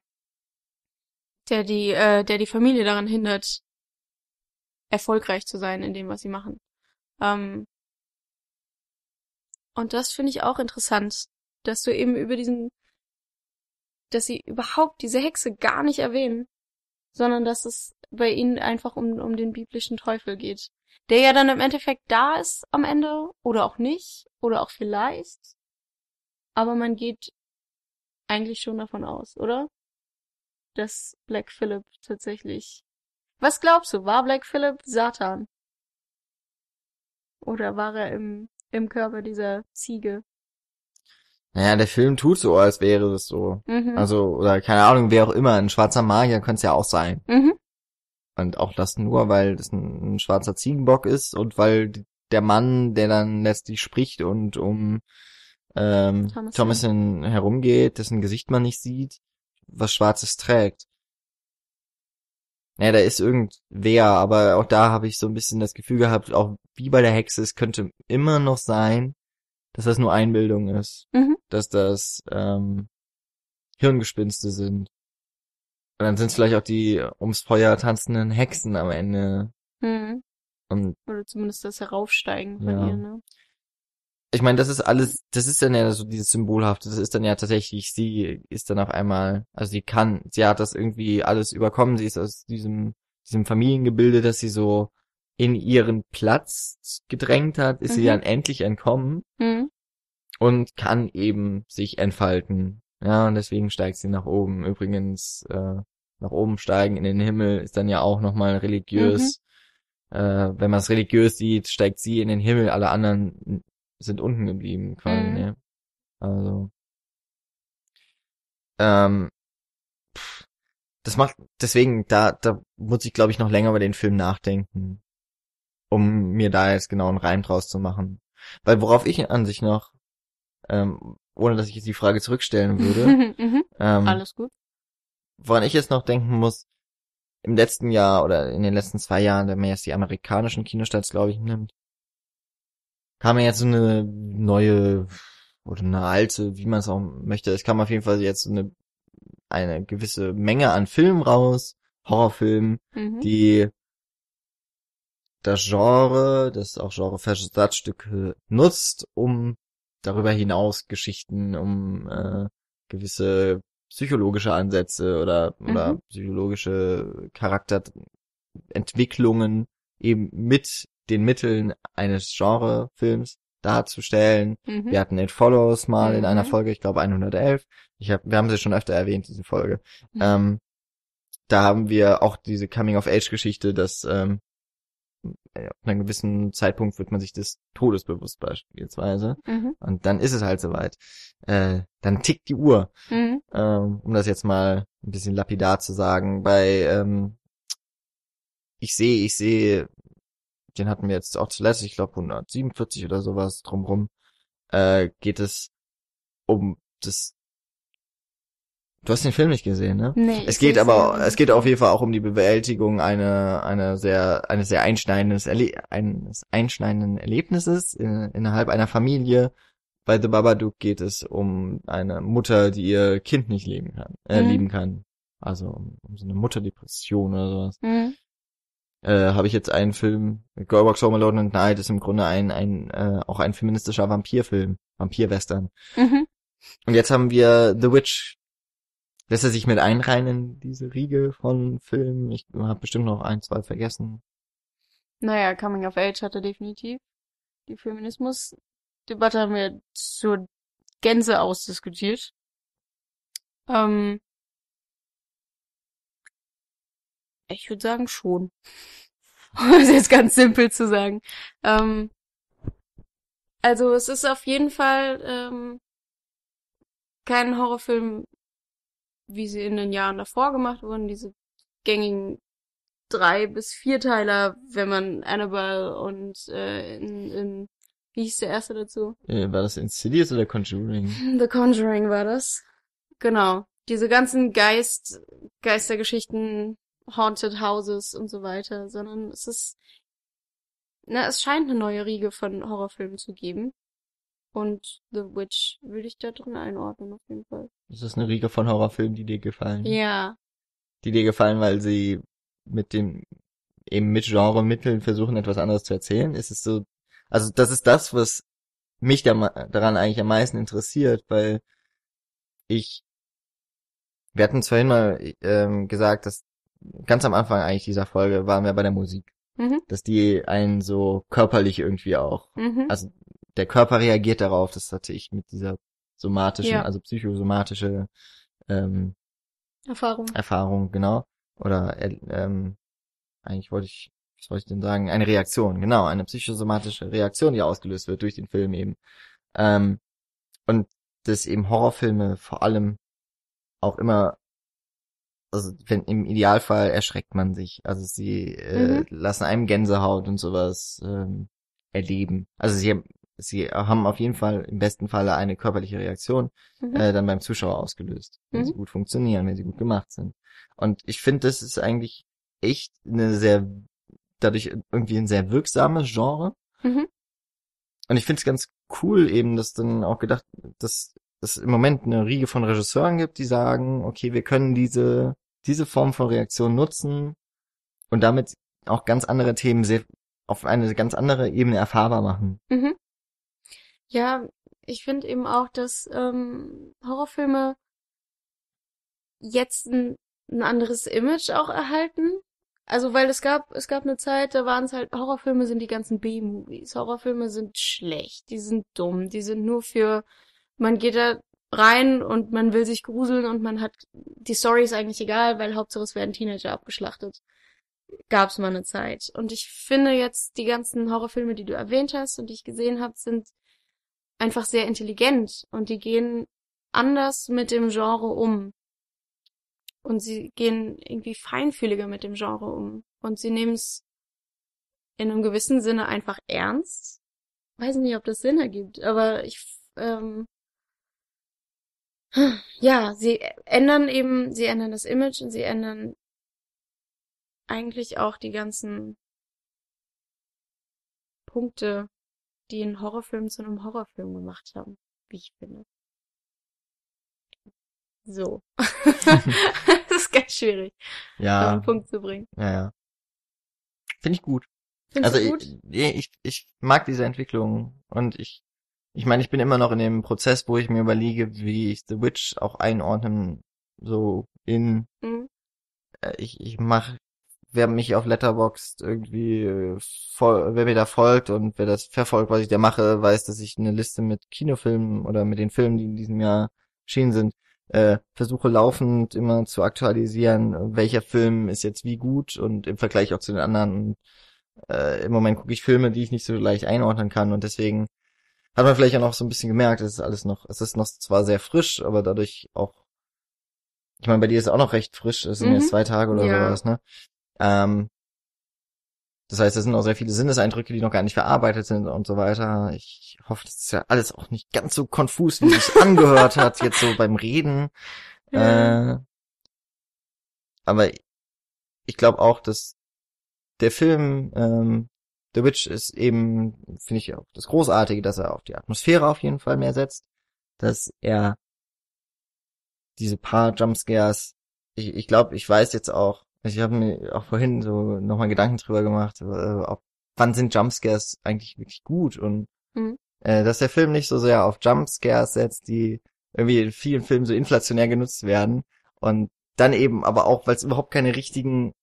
der die, äh, der die Familie daran hindert, erfolgreich zu sein in dem, was sie machen. Ähm, und das finde ich auch interessant, dass du eben über diesen, dass sie überhaupt diese Hexe gar nicht erwähnen, sondern dass es bei ihnen einfach um, um den biblischen Teufel geht. Der ja dann im Endeffekt da ist am Ende, oder auch nicht, oder auch vielleicht. Aber man geht eigentlich schon davon aus, oder? Dass Black Phillip tatsächlich. Was glaubst du? War Black Phillip Satan? Oder war er im, im Körper dieser Ziege? Naja, der Film tut so, als wäre es so. Mhm. Also, oder keine Ahnung, wer auch immer, ein schwarzer Magier könnte es ja auch sein. mhm. Und auch das nur, weil das ein, ein schwarzer Ziegenbock ist und weil der Mann, der dann letztlich spricht und um ähm, Thomasin. Thomasin herumgeht, dessen Gesicht man nicht sieht, was Schwarzes trägt. Ja, da ist irgendwer, aber auch da habe ich so ein bisschen das Gefühl gehabt, auch wie bei der Hexe, es könnte immer noch sein, dass das nur Einbildung ist. Mhm. Dass das ähm, Hirngespinste sind. Und dann sind es vielleicht auch die ums Feuer tanzenden Hexen am Ende. Mhm. Und Oder zumindest das Heraufsteigen von Ja. ihr, ne? Ich meine, das ist alles, das ist dann ja so dieses Symbolhafte, das ist dann ja tatsächlich, sie ist dann auf einmal, also sie kann, sie hat das irgendwie alles überkommen, sie ist aus diesem, diesem Familiengebilde, dass sie so in ihren Platz gedrängt hat, ist sie Mhm. dann endlich entkommen Mhm. und kann eben sich entfalten. Ja, und deswegen steigt sie nach oben. Übrigens, äh, nach oben steigen in den Himmel ist dann ja auch nochmal religiös. Äh, wenn man es religiös sieht, steigt sie in den Himmel, alle anderen sind unten geblieben, quasi, Mhm. ne? Also. Ähm, pff, das macht, deswegen, da, da muss ich, glaube ich, noch länger über den Film nachdenken, um mir da jetzt genau einen Reim draus zu machen. Weil worauf ich an sich noch, ähm, ohne dass ich jetzt die Frage zurückstellen würde, mhm. ähm, Alles gut. woran ich jetzt noch denken muss, im letzten Jahr oder in den letzten zwei Jahren, wenn man jetzt die amerikanischen Kinostarts, glaube ich, nimmt, kam ja jetzt so eine neue oder eine alte, wie man es auch möchte. Es kam auf jeden Fall jetzt so eine, eine gewisse Menge an Filmen raus, Horrorfilmen, Mhm. die das Genre, das auch Genre-Versatzstücke nutzt, um darüber hinaus Geschichten, um äh, gewisse psychologische Ansätze oder, oder Mhm. psychologische Charakterentwicklungen eben mit den Mitteln eines Genrefilms darzustellen. Mhm. Wir hatten It Follows mal in Mhm. einer Folge, ich glaube 111. Ich hab, wir haben sie schon öfter erwähnt, diese Folge. Mhm. Ähm, da haben wir auch diese Coming-of-Age-Geschichte, dass ähm, ab einem gewissen Zeitpunkt wird man sich des Todes bewusst beispielsweise. Mhm. Und dann ist es halt soweit. Äh, dann tickt die Uhr, Mhm. ähm, um das jetzt mal ein bisschen lapidar zu sagen. Bei ähm, Ich sehe, ich sehe, den hatten wir jetzt auch zuletzt, ich glaube 147 oder sowas drumrum. äh, geht es um das Du hast den Film nicht gesehen, ne? Nee, Es geht aber, ja. es geht auf jeden Fall auch um die Bewältigung einer, einer sehr, eines sehr einschneidendes Erle eines einschneidenden Erlebnisses in, innerhalb einer Familie. Bei The Babadook geht es um eine Mutter, die ihr Kind nicht leben kann, äh, Mhm. lieben kann. Also um, um so eine Mutterdepression oder sowas. Mhm. Äh, habe ich jetzt einen Film, Girlbox Home Alone at Night ist im Grunde ein, ein, äh, auch ein feministischer Vampirfilm, Vampirwestern. Mhm. Und jetzt haben wir The Witch. Lässt er sich mit einreihen in diese Riege von Filmen? Ich habe bestimmt noch ein, zwei vergessen. Naja, Coming of Age hatte definitiv. Die Feminismus-Debatte haben wir zur Gänze ausdiskutiert. Ähm, ich würde sagen schon. Um es jetzt ganz simpel zu sagen. Ähm, also es ist auf jeden Fall ähm, kein Horrorfilm, wie sie in den Jahren davor gemacht wurden, diese gängigen drei bis vierteiler, wenn man Annabelle und äh, in, in wie hieß der erste dazu? Äh, war das Insidious oder Conjuring? The Conjuring war das. Genau. Diese ganzen Geist, Geistergeschichten, Haunted Houses und so weiter, sondern es ist, na, es scheint eine neue Riege von Horrorfilmen zu geben. Und The Witch würde ich da drin einordnen, auf jeden Fall. Das ist eine Riege von Horrorfilmen, die dir gefallen. Ja. Die dir gefallen, weil sie mit dem, eben mit Genremitteln versuchen, etwas anderes zu erzählen. Ist es so, also das ist das, was mich da, daran eigentlich am meisten interessiert, weil ich, wir hatten es vorhin mal ähm, gesagt, dass ganz am Anfang eigentlich dieser Folge waren wir bei der Musik, Mhm. dass die einen so körperlich irgendwie auch, Mhm. also der Körper reagiert darauf, das hatte ich mit dieser somatischen, Ja. also psychosomatische ähm, Erfahrung. Erfahrung, genau. Oder äh, ähm, eigentlich wollte ich, was wollte ich denn sagen? Eine Reaktion, genau, eine psychosomatische Reaktion, die ausgelöst wird durch den Film eben. Ähm, und dass eben Horrorfilme vor allem auch immer, also wenn im Idealfall erschreckt man sich. Also sie äh, Mhm. lassen einem Gänsehaut und sowas ähm, erleben. Also sie haben, sie haben auf jeden Fall im besten Falle eine körperliche Reaktion Mhm. äh, dann beim Zuschauer ausgelöst, wenn Mhm. sie gut funktionieren, wenn sie gut gemacht sind. Und ich finde, das ist eigentlich echt eine sehr, dadurch irgendwie ein sehr wirksames Genre. Mhm. Und ich finde es ganz cool eben, dass dann auch gedacht, dass es im Moment eine Riege von Regisseuren gibt, die sagen, okay, wir können diese, diese Form von Reaktion nutzen und damit auch ganz andere Themen sehr, auf eine ganz andere Ebene erfahrbar machen. Mhm. Ja, ich finde eben auch, dass ähm, Horrorfilme jetzt ein, ein anderes Image auch erhalten. Also weil es gab es gab eine Zeit, da waren es halt Horrorfilme sind die ganzen B-Movies. Horrorfilme sind schlecht, die sind dumm, die sind nur für man geht da rein und man will sich gruseln und man hat die Story ist eigentlich egal, weil Hauptsache es werden Teenager abgeschlachtet. Gab's mal eine Zeit. Und ich finde jetzt die ganzen Horrorfilme, die du erwähnt hast und die ich gesehen habe, sind einfach sehr intelligent und die gehen anders mit dem Genre um. Und sie gehen irgendwie feinfühliger mit dem Genre um. Und sie nehmen es in einem gewissen Sinne einfach ernst. Weiß nicht, ob das Sinn ergibt, aber ich, ähm, ja, sie ändern eben, sie ändern das Image und sie ändern eigentlich auch die ganzen Punkte, die einen Horrorfilm zu einem Horrorfilm gemacht haben, wie ich finde. So. das ist ganz schwierig, auf Ja, einen Punkt zu bringen. ja, ja. Finde ich gut. Findest also gut? Ich, ich, ich mag diese Entwicklung und ich, ich meine, ich bin immer noch in dem Prozess, wo ich mir überlege, wie ich The Witch auch einordnen, so in, Mhm. äh, ich, ich mach, wer mich auf Letterboxd irgendwie, äh, voll, wer mir da folgt und wer das verfolgt, was ich da mache, weiß, dass ich eine Liste mit Kinofilmen oder mit den Filmen, die in diesem Jahr erschienen sind, äh, versuche laufend immer zu aktualisieren, welcher Film ist jetzt wie gut und im Vergleich auch zu den anderen. Äh, Im Moment gucke ich Filme, die ich nicht so leicht einordnen kann und deswegen hat man vielleicht auch noch so ein bisschen gemerkt, es ist alles noch, es ist noch zwar sehr frisch, aber dadurch auch, ich meine, bei dir ist es auch noch recht frisch, es sind Mhm. jetzt zwei Tage oder Ja. sowas, ne? Ähm, Das heißt, da sind auch sehr viele Sinneseindrücke, die noch gar nicht verarbeitet sind und so weiter. Ich hoffe, das ist ja alles auch nicht ganz so konfus, wie es angehört hat, jetzt so beim Reden. Ja. Äh, aber ich glaube auch, dass der Film ähm, The Witch ist eben, finde ich auch das Großartige, dass er auf die Atmosphäre auf jeden Fall mehr setzt, dass er diese paar Jumpscares, ich, ich glaube, ich weiß jetzt auch, ich habe mir auch vorhin so nochmal Gedanken drüber gemacht, äh, ob, wann sind Jumpscares eigentlich wirklich gut und Mhm. äh, dass der Film nicht so sehr auf Jumpscares setzt, die irgendwie in vielen Filmen so inflationär genutzt werden und dann eben aber auch, weil es überhaupt keine richtigen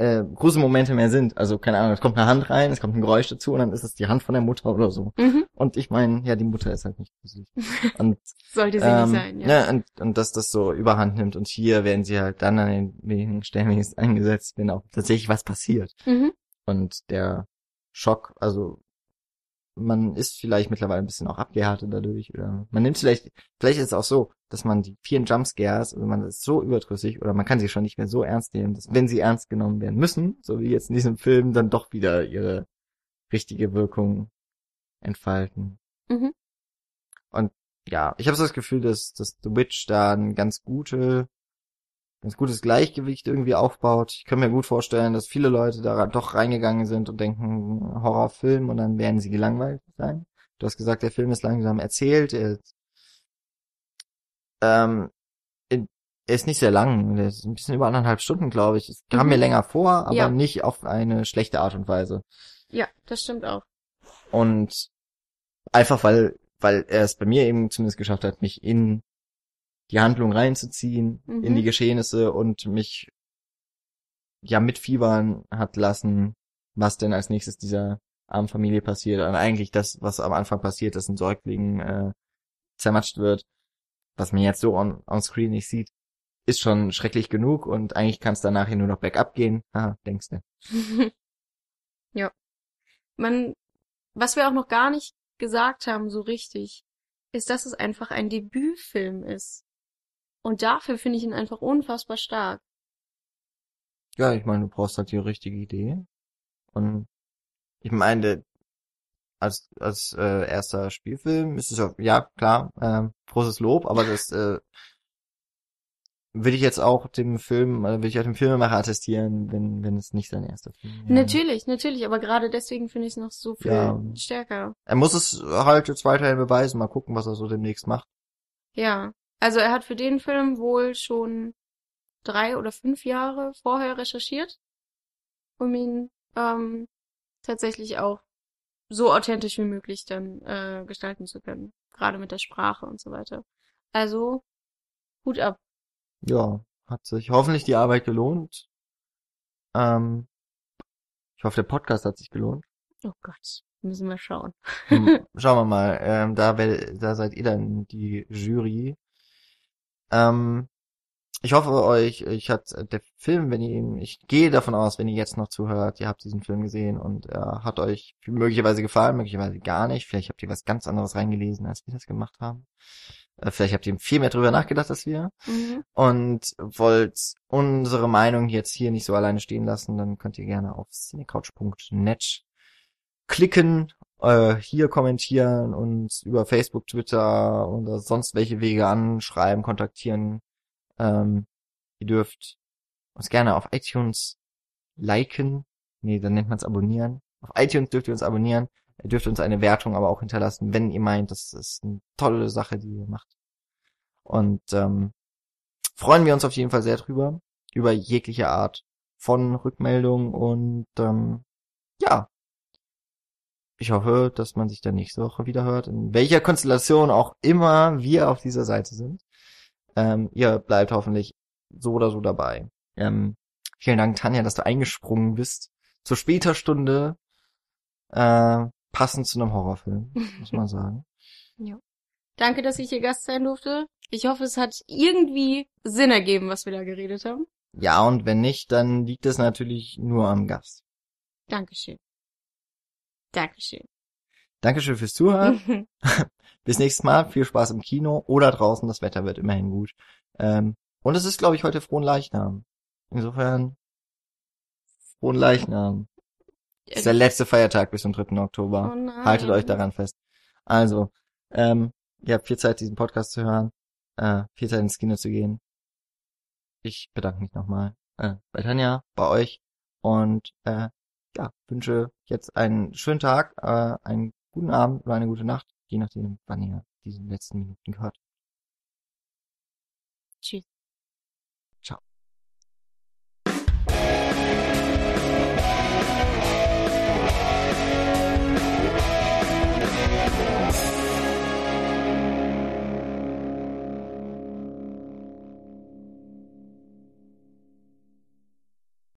äh, Gruselmomente mehr sind. Also keine Ahnung, es kommt eine Hand rein, es kommt ein Geräusch dazu und dann ist es die Hand von der Mutter oder so. Mhm. Und ich meine, ja, die Mutter ist halt nicht gruselig. Und Sollte sie ähm, nicht sein, ja. ne, und, und dass das so überhand nimmt und hier werden sie halt dann an den Stellen wenigstens eingesetzt, wenn auch tatsächlich was passiert. Mhm. Und der Schock, also man ist vielleicht mittlerweile ein bisschen auch abgehärtet dadurch oder man nimmt vielleicht, vielleicht ist es auch so, dass man die vielen Jumpscares, also man ist so überdrüssig oder man kann sie schon nicht mehr so ernst nehmen, dass wenn sie ernst genommen werden müssen, so wie jetzt in diesem Film, dann doch wieder ihre richtige Wirkung entfalten. Mhm. Ja, ich habe so das Gefühl, dass, dass The Witch da ein ganz gute, ganz gutes Gleichgewicht irgendwie aufbaut. Ich kann mir gut vorstellen, dass viele Leute da doch reingegangen sind und denken, Horrorfilm und dann werden sie gelangweilt sein. Du hast gesagt, der Film ist langsam erzählt. Er, ähm, er ist nicht sehr lang. Der ist ein bisschen über anderthalb Stunden, glaube ich. Es kam Mhm. mir länger vor, aber Ja. nicht auf eine schlechte Art und Weise. Ja, das stimmt auch. Und einfach weil, weil er es bei mir eben zumindest geschafft hat, mich in die Handlung reinzuziehen, Mhm. in die Geschehnisse und mich ja mitfiebern hat lassen, was denn als nächstes dieser armen Familie passiert. Und eigentlich das, was am Anfang passiert, dass ein Säugling äh, zermatscht wird, was man jetzt so on, on screen nicht sieht, ist schon schrecklich genug und eigentlich kann es danach hier nur noch bergab gehen. Haha, denkst du. ja. Man, was wir auch noch gar nicht gesagt haben, so richtig, ist, dass es einfach ein Debütfilm ist. Und dafür finde ich ihn einfach unfassbar stark. Ja, ich meine, du brauchst halt die richtige Idee. Und ich meine, als als äh, erster Spielfilm ist es ja, ja klar, ähm, großes Lob, aber das äh, will ich jetzt auch dem Film, äh, will ich auch dem Filmemacher attestieren, wenn wenn es nicht sein erster Film wäre. Natürlich, natürlich, aber gerade deswegen finde ich es noch so viel Ja. stärker. Er muss es halt jetzt weiterhin beweisen, mal gucken, was er so demnächst macht. Ja. Also er hat für den Film wohl schon drei oder fünf Jahre vorher recherchiert, um ihn ähm, tatsächlich auch so authentisch wie möglich dann äh, gestalten zu können. Gerade mit der Sprache und so weiter. Also, Hut ab. Ja, hat sich hoffentlich die Arbeit gelohnt. Ähm, ich hoffe, der Podcast hat sich gelohnt. Oh Gott, müssen wir schauen. Hm, Schauen wir mal. Ähm, da, da seid ihr dann die Jury. Ähm, ich hoffe euch, ich hat der Film, wenn ihr ihn, ich gehe davon aus, wenn ihr jetzt noch zuhört, ihr habt diesen Film gesehen und er hat euch möglicherweise gefallen, möglicherweise gar nicht. Vielleicht habt ihr was ganz anderes reingelesen, als wir das gemacht haben. Äh, vielleicht habt ihr viel mehr drüber nachgedacht als wir Mhm. und wollt unsere Meinung jetzt hier nicht so alleine stehen lassen, dann könnt ihr gerne auf cinecouch.net klicken, äh, hier kommentieren und über Facebook, Twitter oder sonst welche Wege anschreiben, kontaktieren. Ähm, ihr dürft uns gerne auf iTunes liken. Nee, dann nennt man es abonnieren. Auf iTunes dürft ihr uns abonnieren. Ihr dürft uns eine Wertung aber auch hinterlassen, wenn ihr meint, das ist eine tolle Sache, die ihr macht. Und ähm, freuen wir uns auf jeden Fall sehr drüber, über jegliche Art von Rückmeldung und ähm, ja, ich hoffe, dass man sich dann nächste Woche wieder hört, in welcher Konstellation auch immer wir auf dieser Seite sind. Ähm, ihr bleibt hoffentlich so oder so dabei. Ähm, vielen Dank, Tanja, dass du eingesprungen bist. Zur später Stunde, äh, passend zu einem Horrorfilm, muss man sagen. Danke, dass ich hier Gast sein durfte. Ich hoffe, es hat irgendwie Sinn ergeben, was wir da geredet haben. Ja, und wenn nicht, dann liegt es natürlich nur am Gast. Dankeschön. Dankeschön. Dankeschön fürs Zuhören. Bis nächstes Mal. Viel Spaß im Kino oder draußen. Das Wetter wird immerhin gut. Ähm, und es ist, glaube ich, heute frohen Leichnam. Insofern frohen Leichnam. Das ist der letzte Feiertag bis zum 3. Oktober. Oh. Haltet euch daran fest. Also, ähm, ihr habt viel Zeit, diesen Podcast zu hören, äh, viel Zeit ins Kino zu gehen. Ich bedanke mich nochmal äh, bei Tanja, bei euch und äh, ja, wünsche jetzt einen schönen Tag, äh, einen guten Abend oder eine gute Nacht, je nachdem, wann ihr diesen letzten Minuten gehört. Tschüss.